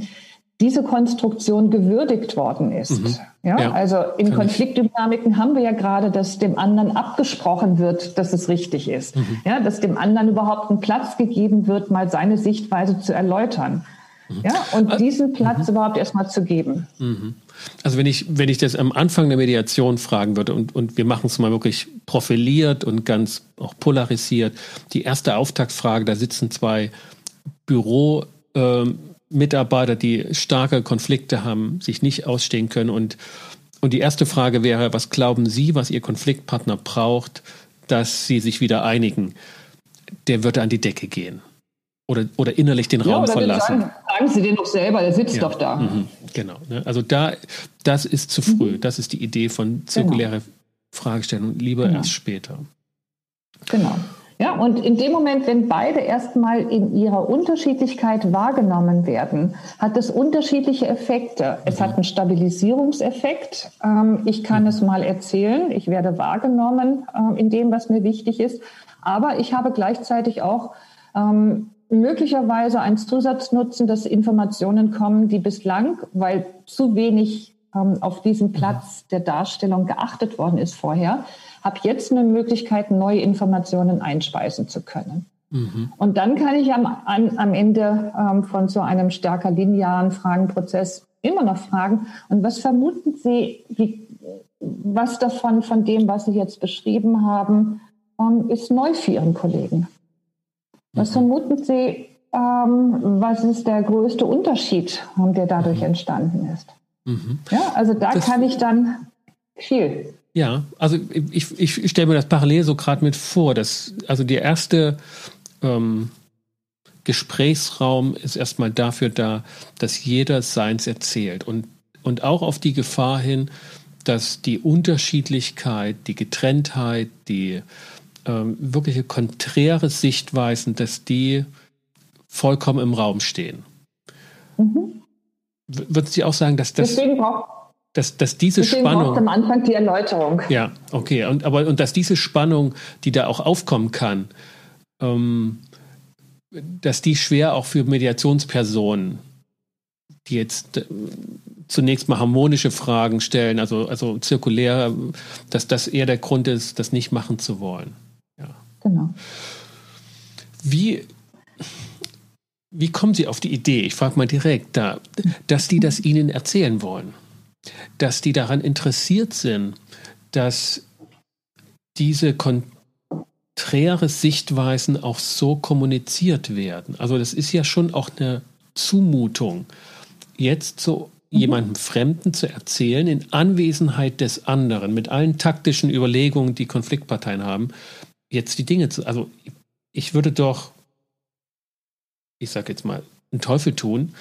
Speaker 1: diese Konstruktion gewürdigt worden ist. Mhm. Ja, ja, also in Konfliktdynamiken haben wir ja gerade, dass dem anderen abgesprochen wird, dass es richtig ist. Mhm. Ja, dass dem anderen überhaupt ein Platz gegeben wird, mal seine Sichtweise zu erläutern. Mhm. Ja, und diesen Platz mhm. überhaupt erstmal zu geben.
Speaker 2: Mhm. Also wenn ich, wenn ich das am Anfang der Mediation fragen würde und, und wir machen es mal wirklich profiliert und ganz auch polarisiert, die erste Auftaktfrage, da sitzen zwei Büromitarbeiter, ähm, die starke Konflikte haben, sich nicht ausstehen können und, und die erste Frage wäre, was glauben Sie, was Ihr Konfliktpartner braucht, dass Sie sich wieder einigen? Der würde an die Decke gehen oder, oder innerlich den ja, Raum verlassen.
Speaker 1: Sagen, sagen Sie den doch selber, der sitzt ja. doch da. Mhm.
Speaker 2: Genau. Ne? Also da, das ist zu früh. Mhm. Das ist die Idee von zirkulärer genau. Fragestellung. Lieber genau. erst später.
Speaker 1: Genau. Ja, und in dem Moment, wenn beide erstmal in ihrer Unterschiedlichkeit wahrgenommen werden, hat es unterschiedliche Effekte. Es mhm. hat einen Stabilisierungseffekt. Ähm, ich kann mhm. es mal erzählen. Ich werde wahrgenommen ähm, in dem, was mir wichtig ist. Aber ich habe gleichzeitig auch ähm, möglicherweise ein Zusatznutzen, dass Informationen kommen, die bislang, weil zu wenig ähm, auf diesen Platz der Darstellung geachtet worden ist vorher, habe jetzt eine Möglichkeit, neue Informationen einspeisen zu können. Mhm. Und dann kann ich am, an, am Ende ähm, von so einem stärker linearen Fragenprozess immer noch fragen, und was vermuten Sie, wie, was davon, von dem, was Sie jetzt beschrieben haben, ähm, ist neu für Ihren Kollegen? Was vermuten Sie, ähm, was ist der größte Unterschied, der dadurch mhm. entstanden ist? Mhm. Ja, also da das, kann ich dann viel.
Speaker 2: Ja, also ich, ich stelle mir das parallel so gerade mit vor, dass also der erste ähm, Gesprächsraum ist erstmal dafür da, dass jeder seins erzählt und, und auch auf die Gefahr hin, dass die Unterschiedlichkeit, die Getrenntheit, die ähm, wirkliche konträre Sichtweisen, dass die vollkommen im Raum stehen. Mhm. Würden Sie auch sagen, dass das. Deswegen braucht dass, dass diese Deswegen Spannung.
Speaker 1: am Anfang die Erläuterung.
Speaker 2: Ja, okay. Und, aber, und dass diese Spannung, die da auch aufkommen kann, ähm, dass die schwer auch für Mediationspersonen, die jetzt äh, zunächst mal harmonische Fragen stellen, also, also zirkulär, dass das eher der Grund ist, das nicht machen zu wollen.
Speaker 1: Genau.
Speaker 2: Wie, wie kommen Sie auf die Idee, ich frage mal direkt da, dass die das Ihnen erzählen wollen? Dass die daran interessiert sind, dass diese konträre Sichtweisen auch so kommuniziert werden. Also das ist ja schon auch eine Zumutung, jetzt so mhm. jemandem Fremden zu erzählen, in Anwesenheit des anderen, mit allen taktischen Überlegungen, die Konfliktparteien haben, jetzt die Dinge zu. Also ich würde doch, ich sage jetzt mal, einen Teufel tun,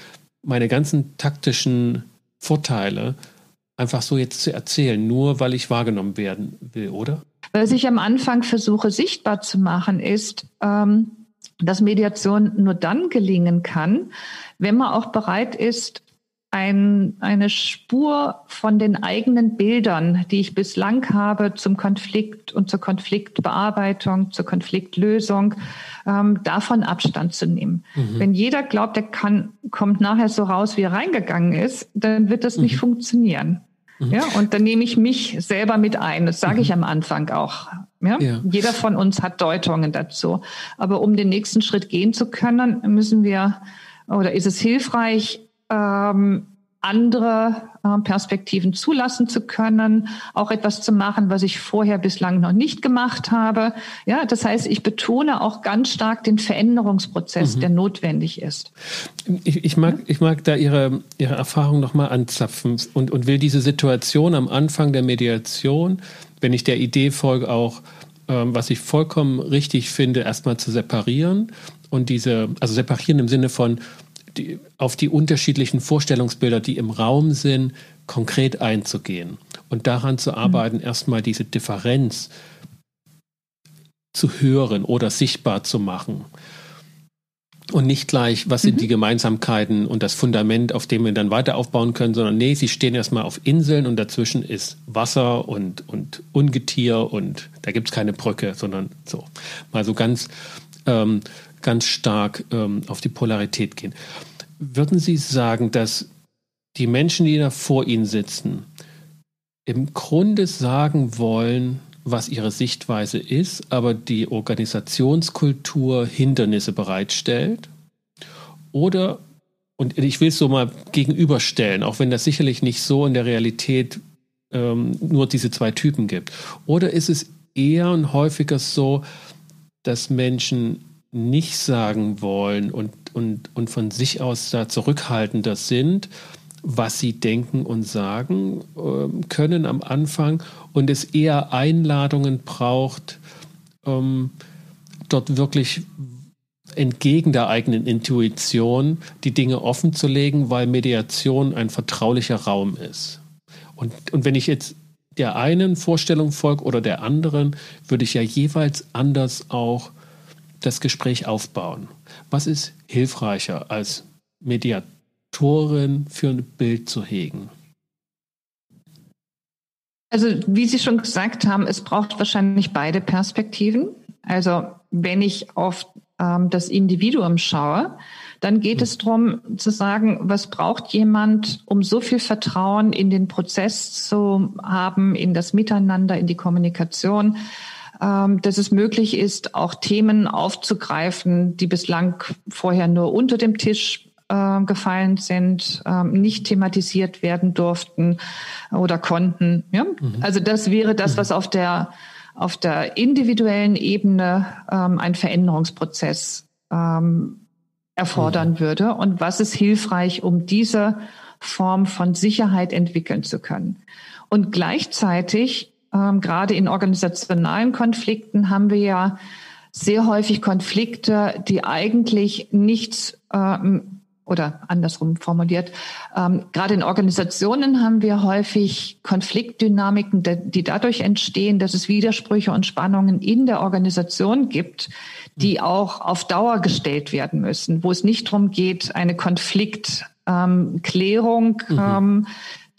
Speaker 2: meine ganzen taktischen Vorteile einfach so jetzt zu erzählen, nur weil ich wahrgenommen werden will, oder?
Speaker 1: Was ich am Anfang versuche sichtbar zu machen, ist, ähm, dass Mediation nur dann gelingen kann, wenn man auch bereit ist, ein, eine Spur von den eigenen Bildern, die ich bislang habe zum Konflikt und zur Konfliktbearbeitung, zur Konfliktlösung, ähm, davon Abstand zu nehmen. Mhm. Wenn jeder glaubt, er kann, kommt nachher so raus, wie er reingegangen ist, dann wird das mhm. nicht funktionieren. Mhm. Ja, und dann nehme ich mich selber mit ein. Das sage ich mhm. am Anfang auch. Ja? ja? Jeder von uns hat Deutungen dazu. Aber um den nächsten Schritt gehen zu können, müssen wir oder ist es hilfreich, ähm, andere äh, Perspektiven zulassen zu können, auch etwas zu machen, was ich vorher bislang noch nicht gemacht habe. Ja, das heißt, ich betone auch ganz stark den Veränderungsprozess, mhm. der notwendig ist.
Speaker 2: Ich, ich, mag, ich mag da Ihre, Ihre Erfahrung nochmal anzapfen und, und will diese Situation am Anfang der Mediation, wenn ich der Idee folge, auch ähm, was ich vollkommen richtig finde, erstmal zu separieren und diese, also separieren im Sinne von die, auf die unterschiedlichen Vorstellungsbilder, die im Raum sind, konkret einzugehen und daran zu arbeiten, mhm. erstmal diese Differenz zu hören oder sichtbar zu machen. Und nicht gleich, was sind mhm. die Gemeinsamkeiten und das Fundament, auf dem wir dann weiter aufbauen können, sondern nee, sie stehen erstmal auf Inseln und dazwischen ist Wasser und, und Ungetier und da gibt es keine Brücke, sondern so. Mal so ganz, ähm, ganz stark ähm, auf die Polarität gehen. Würden Sie sagen, dass die Menschen, die da vor Ihnen sitzen, im Grunde sagen wollen, was ihre Sichtweise ist, aber die Organisationskultur Hindernisse bereitstellt? Oder, und ich will es so mal gegenüberstellen, auch wenn das sicherlich nicht so in der Realität ähm, nur diese zwei Typen gibt, oder ist es eher und häufiger so, dass Menschen nicht sagen wollen und, und, und von sich aus da zurückhaltender sind, was sie denken und sagen äh, können am Anfang und es eher Einladungen braucht, ähm, dort wirklich entgegen der eigenen Intuition die Dinge offen zu legen, weil Mediation ein vertraulicher Raum ist. Und, und wenn ich jetzt der einen Vorstellung folge oder der anderen, würde ich ja jeweils anders auch das Gespräch aufbauen. Was ist hilfreicher als Mediatorin für ein Bild zu hegen?
Speaker 1: Also wie Sie schon gesagt haben, es braucht wahrscheinlich beide Perspektiven. Also wenn ich auf ähm, das Individuum schaue, dann geht es darum zu sagen, was braucht jemand, um so viel Vertrauen in den Prozess zu haben, in das Miteinander, in die Kommunikation, dass es möglich ist, auch Themen aufzugreifen, die bislang vorher nur unter dem Tisch äh, gefallen sind, ähm, nicht thematisiert werden durften oder konnten. Ja? Mhm. Also das wäre das, was auf der auf der individuellen Ebene ähm, ein Veränderungsprozess ähm, erfordern mhm. würde und was ist hilfreich, um diese Form von Sicherheit entwickeln zu können. Und gleichzeitig ähm, gerade in organisationalen Konflikten haben wir ja sehr häufig Konflikte, die eigentlich nichts ähm, oder andersrum formuliert, ähm, gerade in Organisationen haben wir häufig Konfliktdynamiken, die dadurch entstehen, dass es Widersprüche und Spannungen in der Organisation gibt, die auch auf Dauer gestellt werden müssen, wo es nicht darum geht, eine Konfliktklärung ähm, mhm.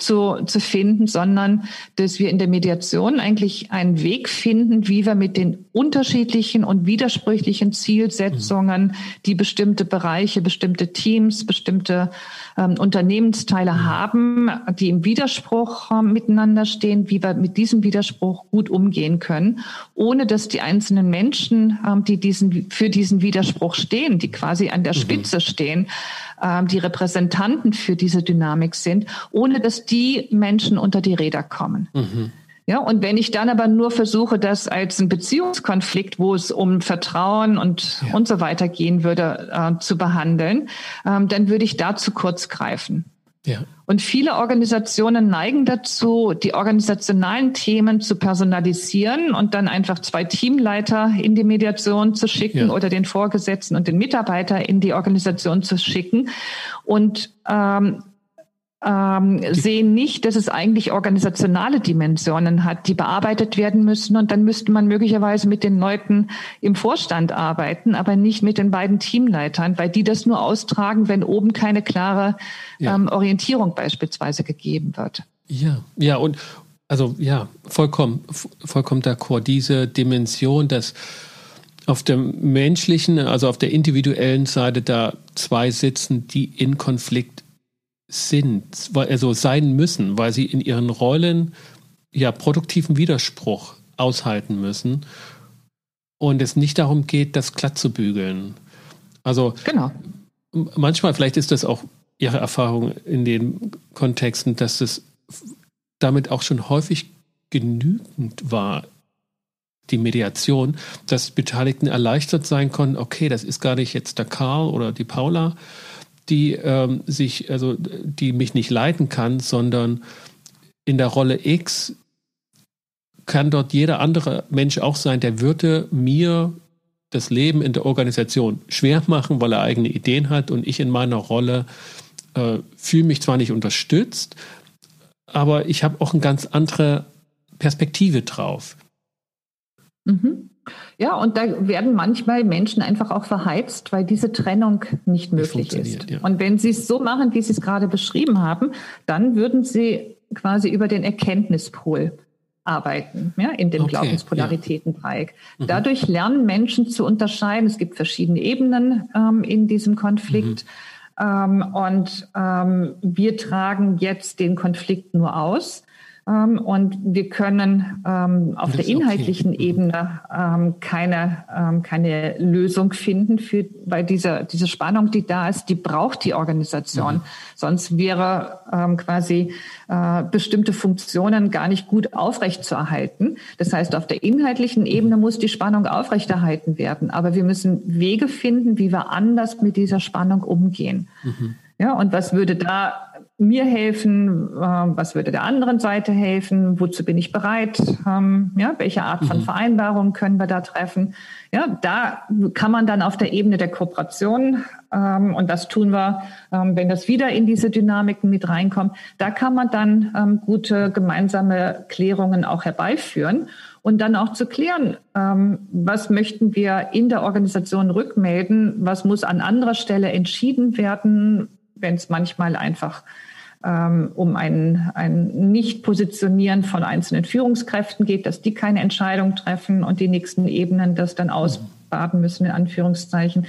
Speaker 1: Zu, zu finden, sondern dass wir in der Mediation eigentlich einen Weg finden, wie wir mit den unterschiedlichen und widersprüchlichen Zielsetzungen, die bestimmte Bereiche, bestimmte Teams, bestimmte ähm, Unternehmensteile haben, die im Widerspruch äh, miteinander stehen, wie wir mit diesem Widerspruch gut umgehen können, ohne dass die einzelnen Menschen, ähm, die diesen, für diesen Widerspruch stehen, die quasi an der mhm. Spitze mhm. stehen, ähm, die Repräsentanten für diese Dynamik sind, ohne dass die Menschen unter die Räder kommen. Mhm. Ja, und wenn ich dann aber nur versuche, das als ein Beziehungskonflikt, wo es um Vertrauen und, ja. und so weiter gehen würde, äh, zu behandeln, ähm, dann würde ich da zu kurz greifen. Ja. Und viele Organisationen neigen dazu, die organisationalen Themen zu personalisieren und dann einfach zwei Teamleiter in die Mediation zu schicken ja. oder den Vorgesetzten und den Mitarbeiter in die Organisation zu schicken. Und ähm, ähm, sehen nicht, dass es eigentlich organisationale Dimensionen hat, die bearbeitet werden müssen. Und dann müsste man möglicherweise mit den Leuten im Vorstand arbeiten, aber nicht mit den beiden Teamleitern, weil die das nur austragen, wenn oben keine klare ja. ähm, Orientierung beispielsweise gegeben wird.
Speaker 2: Ja, ja, und also ja, vollkommen, vollkommen d'accord. Diese Dimension, dass auf der menschlichen, also auf der individuellen Seite da zwei sitzen, die in Konflikt sind, also sein müssen, weil sie in ihren Rollen ja produktiven Widerspruch aushalten müssen und es nicht darum geht, das glatt zu bügeln. Also genau. manchmal, vielleicht ist das auch Ihre Erfahrung in den Kontexten, dass es damit auch schon häufig genügend war, die Mediation, dass Beteiligten erleichtert sein konnten, okay, das ist gar nicht jetzt der Karl oder die Paula, die ähm, sich, also die mich nicht leiten kann, sondern in der Rolle X kann dort jeder andere Mensch auch sein, der würde mir das Leben in der Organisation schwer machen, weil er eigene Ideen hat und ich in meiner Rolle äh, fühle mich zwar nicht unterstützt, aber ich habe auch eine ganz andere Perspektive drauf.
Speaker 1: Mhm. Ja, und da werden manchmal Menschen einfach auch verheizt, weil diese Trennung nicht möglich ist. Ja. Und wenn sie es so machen, wie sie es gerade beschrieben haben, dann würden sie quasi über den Erkenntnispol arbeiten, ja, in dem okay, Glaubenspolaritätendreieck. Ja. Mhm. Dadurch lernen Menschen zu unterscheiden. Es gibt verschiedene Ebenen ähm, in diesem Konflikt. Mhm. Ähm, und ähm, wir tragen jetzt den Konflikt nur aus. Ähm, und wir können ähm, auf der inhaltlichen okay. Ebene ähm, keine, ähm, keine Lösung finden für, weil diese, diese Spannung, die da ist, die braucht die Organisation. Mhm. Sonst wäre ähm, quasi äh, bestimmte Funktionen gar nicht gut aufrechtzuerhalten. Das heißt, auf der inhaltlichen Ebene muss die Spannung aufrechterhalten werden. Aber wir müssen Wege finden, wie wir anders mit dieser Spannung umgehen. Mhm. Ja, und was würde da mir helfen, äh, was würde der anderen Seite helfen, wozu bin ich bereit, ähm, ja, welche Art von mhm. Vereinbarung können wir da treffen. Ja, da kann man dann auf der Ebene der Kooperation, ähm, und das tun wir, ähm, wenn das wieder in diese Dynamiken mit reinkommt, da kann man dann ähm, gute gemeinsame Klärungen auch herbeiführen und dann auch zu klären, ähm, was möchten wir in der Organisation rückmelden, was muss an anderer Stelle entschieden werden, wenn es manchmal einfach ähm, um ein, ein Nicht-Positionieren von einzelnen Führungskräften geht, dass die keine Entscheidung treffen und die nächsten Ebenen das dann ausbaden müssen, in Anführungszeichen.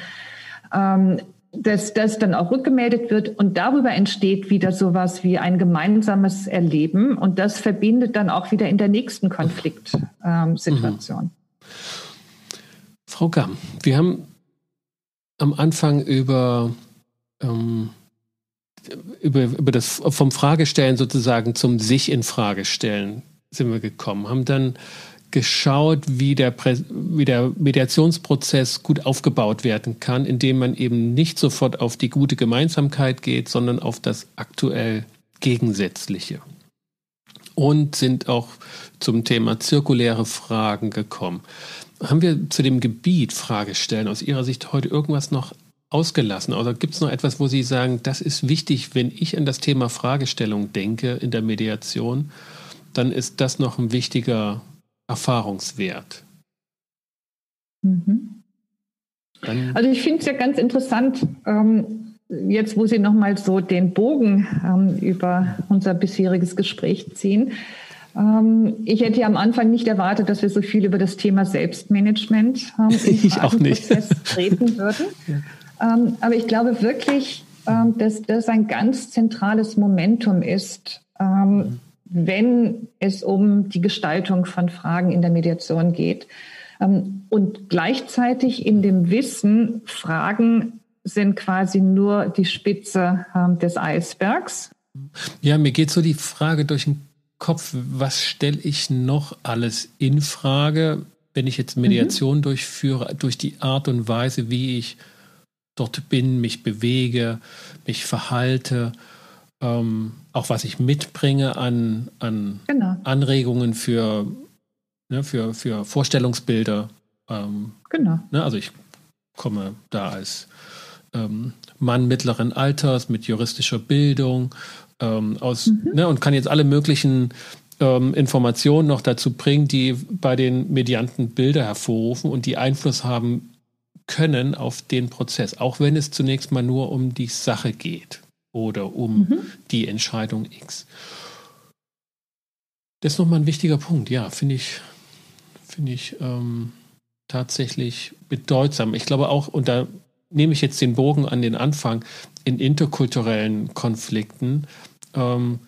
Speaker 1: Ähm, dass das dann auch rückgemeldet wird und darüber entsteht wieder sowas wie ein gemeinsames Erleben und das verbindet dann auch wieder in der nächsten Konfliktsituation. Mhm.
Speaker 2: Frau Gamm, wir haben am Anfang über ähm, über, über das vom Fragestellen sozusagen zum sich in Frage stellen sind wir gekommen, haben dann geschaut, wie der, wie der Mediationsprozess gut aufgebaut werden kann, indem man eben nicht sofort auf die gute Gemeinsamkeit geht, sondern auf das aktuell Gegensätzliche. Und sind auch zum Thema zirkuläre Fragen gekommen. Haben wir zu dem Gebiet Fragestellen aus Ihrer Sicht heute irgendwas noch ausgelassen? Oder gibt es noch etwas, wo Sie sagen, das ist wichtig, wenn ich an das Thema Fragestellung denke in der Mediation, dann ist das noch ein wichtiger Erfahrungswert?
Speaker 1: Mhm. also ich finde es ja ganz interessant, ähm, jetzt, wo Sie nochmal so den Bogen ähm, über unser bisheriges Gespräch ziehen, ähm, ich hätte ja am Anfang nicht erwartet, dass wir so viel über das Thema Selbstmanagement ähm,
Speaker 2: im ich auch nicht.
Speaker 1: reden würden. Ähm, aber ich glaube wirklich, ähm, dass das ein ganz zentrales Momentum ist, ähm, mhm. wenn es um die Gestaltung von Fragen in der Mediation geht. Und gleichzeitig in dem Wissen, Fragen sind quasi nur die Spitze des Eisbergs.
Speaker 2: Ja, mir geht so die Frage durch den Kopf, was stelle ich noch alles in Frage, wenn ich jetzt Mediation mhm. durchführe, durch die Art und Weise, wie ich dort bin, mich bewege, mich verhalte, ähm, auch was ich mitbringe an, an genau. Anregungen für, ne, für, für Vorstellungsbilder. Ähm, genau. Ne, also ich komme da als ähm, Mann mittleren Alters mit juristischer Bildung ähm, aus mhm. ne, und kann jetzt alle möglichen ähm, Informationen noch dazu bringen, die bei den Medianten Bilder hervorrufen und die Einfluss haben können auf den Prozess, auch wenn es zunächst mal nur um die Sache geht oder um mhm. die Entscheidung X. Das ist nochmal ein wichtiger Punkt, ja, finde ich, finde ich ähm, tatsächlich bedeutsam. Ich glaube auch, und da nehme ich jetzt den Bogen an den Anfang, in interkulturellen Konflikten ähm,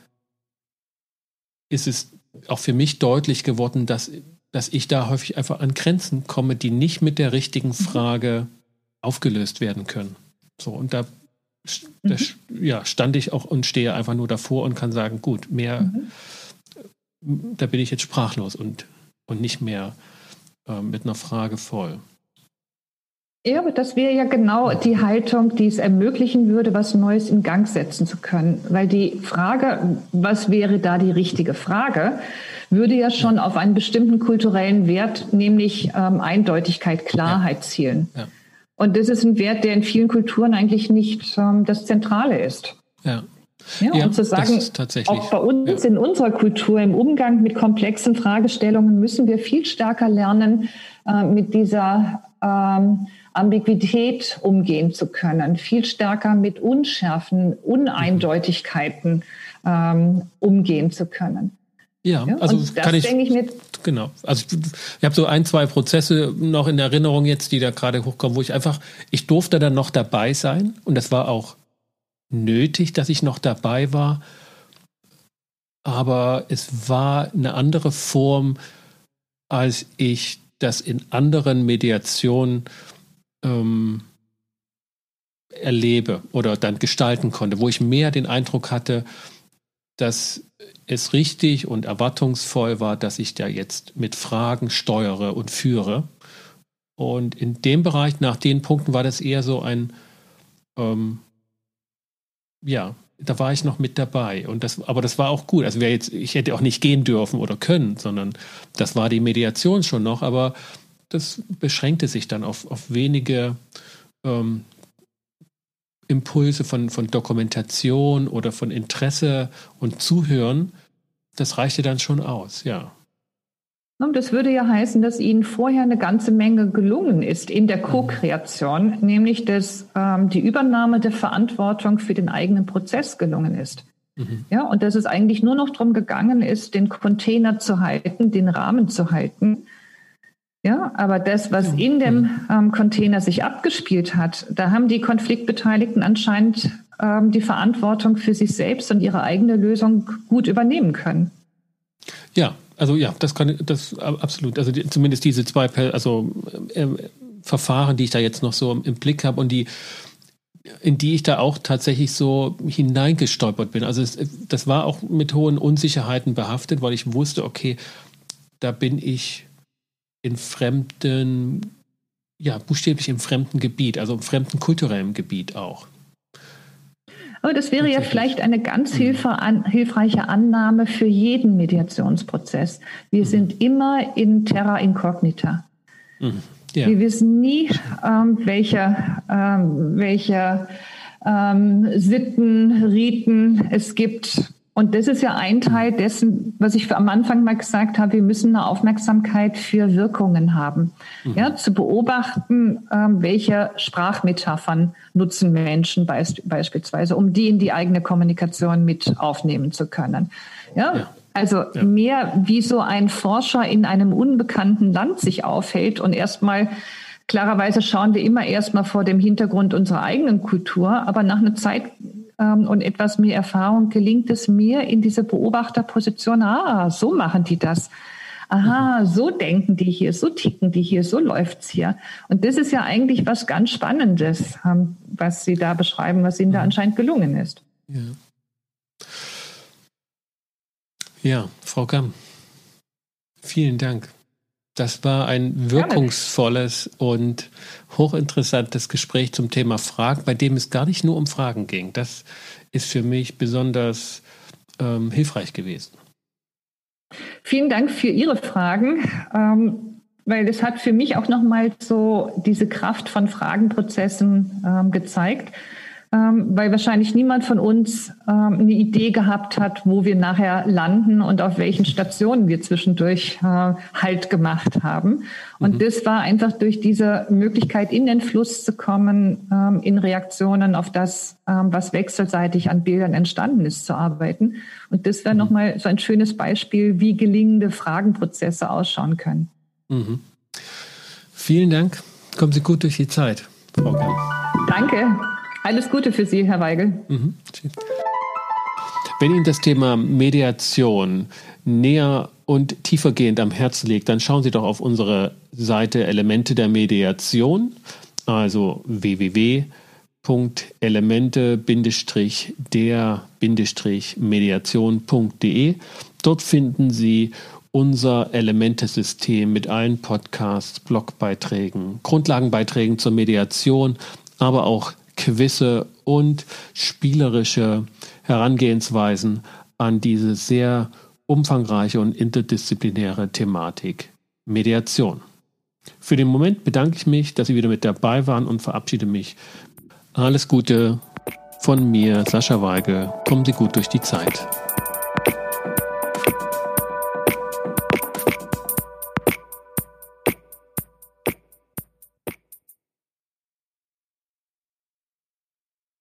Speaker 2: ist es auch für mich deutlich geworden, dass dass ich da häufig einfach an Grenzen komme, die nicht mit der richtigen mhm. Frage aufgelöst werden können. So, und da, da mhm. ja, stand ich auch und stehe einfach nur davor und kann sagen, gut, mehr, mhm. da bin ich jetzt sprachlos und, und nicht mehr äh, mit einer Frage voll.
Speaker 1: Ja, aber das wäre ja genau die Haltung, die es ermöglichen würde, was Neues in Gang setzen zu können. Weil die Frage, was wäre da die richtige Frage, würde ja schon auf einen bestimmten kulturellen Wert, nämlich ähm, Eindeutigkeit, Klarheit ja. zielen. Ja. Und das ist ein Wert, der in vielen Kulturen eigentlich nicht ähm, das Zentrale ist.
Speaker 2: Ja.
Speaker 1: Ja, ja, und zu sagen, auch bei uns ja. in unserer Kultur im Umgang mit komplexen Fragestellungen müssen wir viel stärker lernen, äh, mit dieser ähm, Ambiguität umgehen zu können, viel stärker mit Unschärfen, Uneindeutigkeiten ähm, umgehen zu können.
Speaker 2: Ja, ja also kann ich, ich mir. Genau. Also ich, ich habe so ein, zwei Prozesse noch in Erinnerung jetzt, die da gerade hochkommen, wo ich einfach, ich durfte dann noch dabei sein und das war auch nötig, dass ich noch dabei war. Aber es war eine andere Form, als ich das in anderen Mediationen ähm, erlebe oder dann gestalten konnte, wo ich mehr den Eindruck hatte, dass es richtig und erwartungsvoll war, dass ich da jetzt mit Fragen steuere und führe. Und in dem Bereich, nach den Punkten, war das eher so ein, ähm, ja, da war ich noch mit dabei. Und das, aber das war auch gut. Also jetzt, ich hätte auch nicht gehen dürfen oder können, sondern das war die Mediation schon noch, aber das beschränkte sich dann auf, auf wenige ähm, Impulse von, von Dokumentation oder von Interesse und Zuhören, das reichte dann schon aus, ja.
Speaker 1: Das würde ja heißen, dass Ihnen vorher eine ganze Menge gelungen ist in der Co-Kreation, nämlich dass ähm, die Übernahme der Verantwortung für den eigenen Prozess gelungen ist. Mhm. Ja, und dass es eigentlich nur noch darum gegangen ist, den Container zu halten, den Rahmen zu halten ja, aber das, was in dem ähm, Container sich abgespielt hat, da haben die Konfliktbeteiligten anscheinend ähm, die Verantwortung für sich selbst und ihre eigene Lösung gut übernehmen können.
Speaker 2: Ja, also ja, das kann das absolut. Also die, zumindest diese zwei also äh, Verfahren, die ich da jetzt noch so im Blick habe und die in die ich da auch tatsächlich so hineingestolpert bin. Also es, das war auch mit hohen Unsicherheiten behaftet, weil ich wusste, okay, da bin ich in fremden, ja, buchstäblich im fremden Gebiet, also im fremden kulturellen Gebiet auch.
Speaker 1: Aber das wäre ja vielleicht eine ganz mhm. hilfreiche Annahme für jeden Mediationsprozess. Wir mhm. sind immer in terra incognita. Mhm. Ja. Wir wissen nie, ähm, welche, ähm, welche ähm, Sitten, Riten es gibt, Und das ist ja ein Teil dessen, was ich am Anfang mal gesagt habe, wir müssen eine Aufmerksamkeit für Wirkungen haben. Mhm. Ja, zu beobachten, ähm, welche Sprachmetaphern nutzen Menschen beisp beispielsweise, um die in die eigene Kommunikation mit aufnehmen zu können. Ja, ja. Also ja. mehr wie so ein Forscher in einem unbekannten Land sich aufhält und erstmal Klarerweise schauen wir immer erstmal vor dem Hintergrund unserer eigenen Kultur, aber nach einer Zeit ähm, und etwas mehr Erfahrung gelingt es mir in dieser Beobachterposition, ah, so machen die das. Aha, mhm. so denken die hier, so ticken die hier, so läuft's hier. Und das ist ja eigentlich was ganz Spannendes, ähm, was Sie da beschreiben, was Ihnen da mhm. anscheinend gelungen ist.
Speaker 2: Ja, ja Frau Gamm, vielen Dank. Das war ein wirkungsvolles und hochinteressantes Gespräch zum Thema Fragen, bei dem es gar nicht nur um Fragen ging. Das ist für mich besonders ähm, hilfreich gewesen.
Speaker 1: Vielen Dank für Ihre Fragen, ähm, weil es hat für mich auch nochmal so diese Kraft von Fragenprozessen ähm, gezeigt ähm, weil wahrscheinlich niemand von uns ähm, eine Idee gehabt hat, wo wir nachher landen und auf welchen Stationen wir zwischendurch äh, Halt gemacht haben. Und mhm. das war einfach durch diese Möglichkeit, in den Fluss zu kommen, ähm, in Reaktionen auf das, ähm, was wechselseitig an Bildern entstanden ist, zu arbeiten. Und das wäre mhm. nochmal so ein schönes Beispiel, wie gelingende Fragenprozesse ausschauen können.
Speaker 2: Mhm. Vielen Dank. Kommen Sie gut durch die Zeit, Frau Kern.
Speaker 1: Danke. Alles Gute für Sie, Herr Weigel. Mhm.
Speaker 2: Wenn Ihnen das Thema Mediation näher und tiefergehend am Herzen liegt, dann schauen Sie doch auf unsere Seite Elemente der Mediation, also www.elemente-der-mediation.de. Dort finden Sie unser Elementesystem mit allen Podcasts, Blogbeiträgen, Grundlagenbeiträgen zur Mediation, aber auch Quizze und spielerische Herangehensweisen an diese sehr umfangreiche und interdisziplinäre Thematik Mediation. Für den Moment bedanke ich mich, dass Sie wieder mit dabei waren und verabschiede mich. Alles Gute von mir, Sascha Weige. Kommen Sie gut durch die Zeit.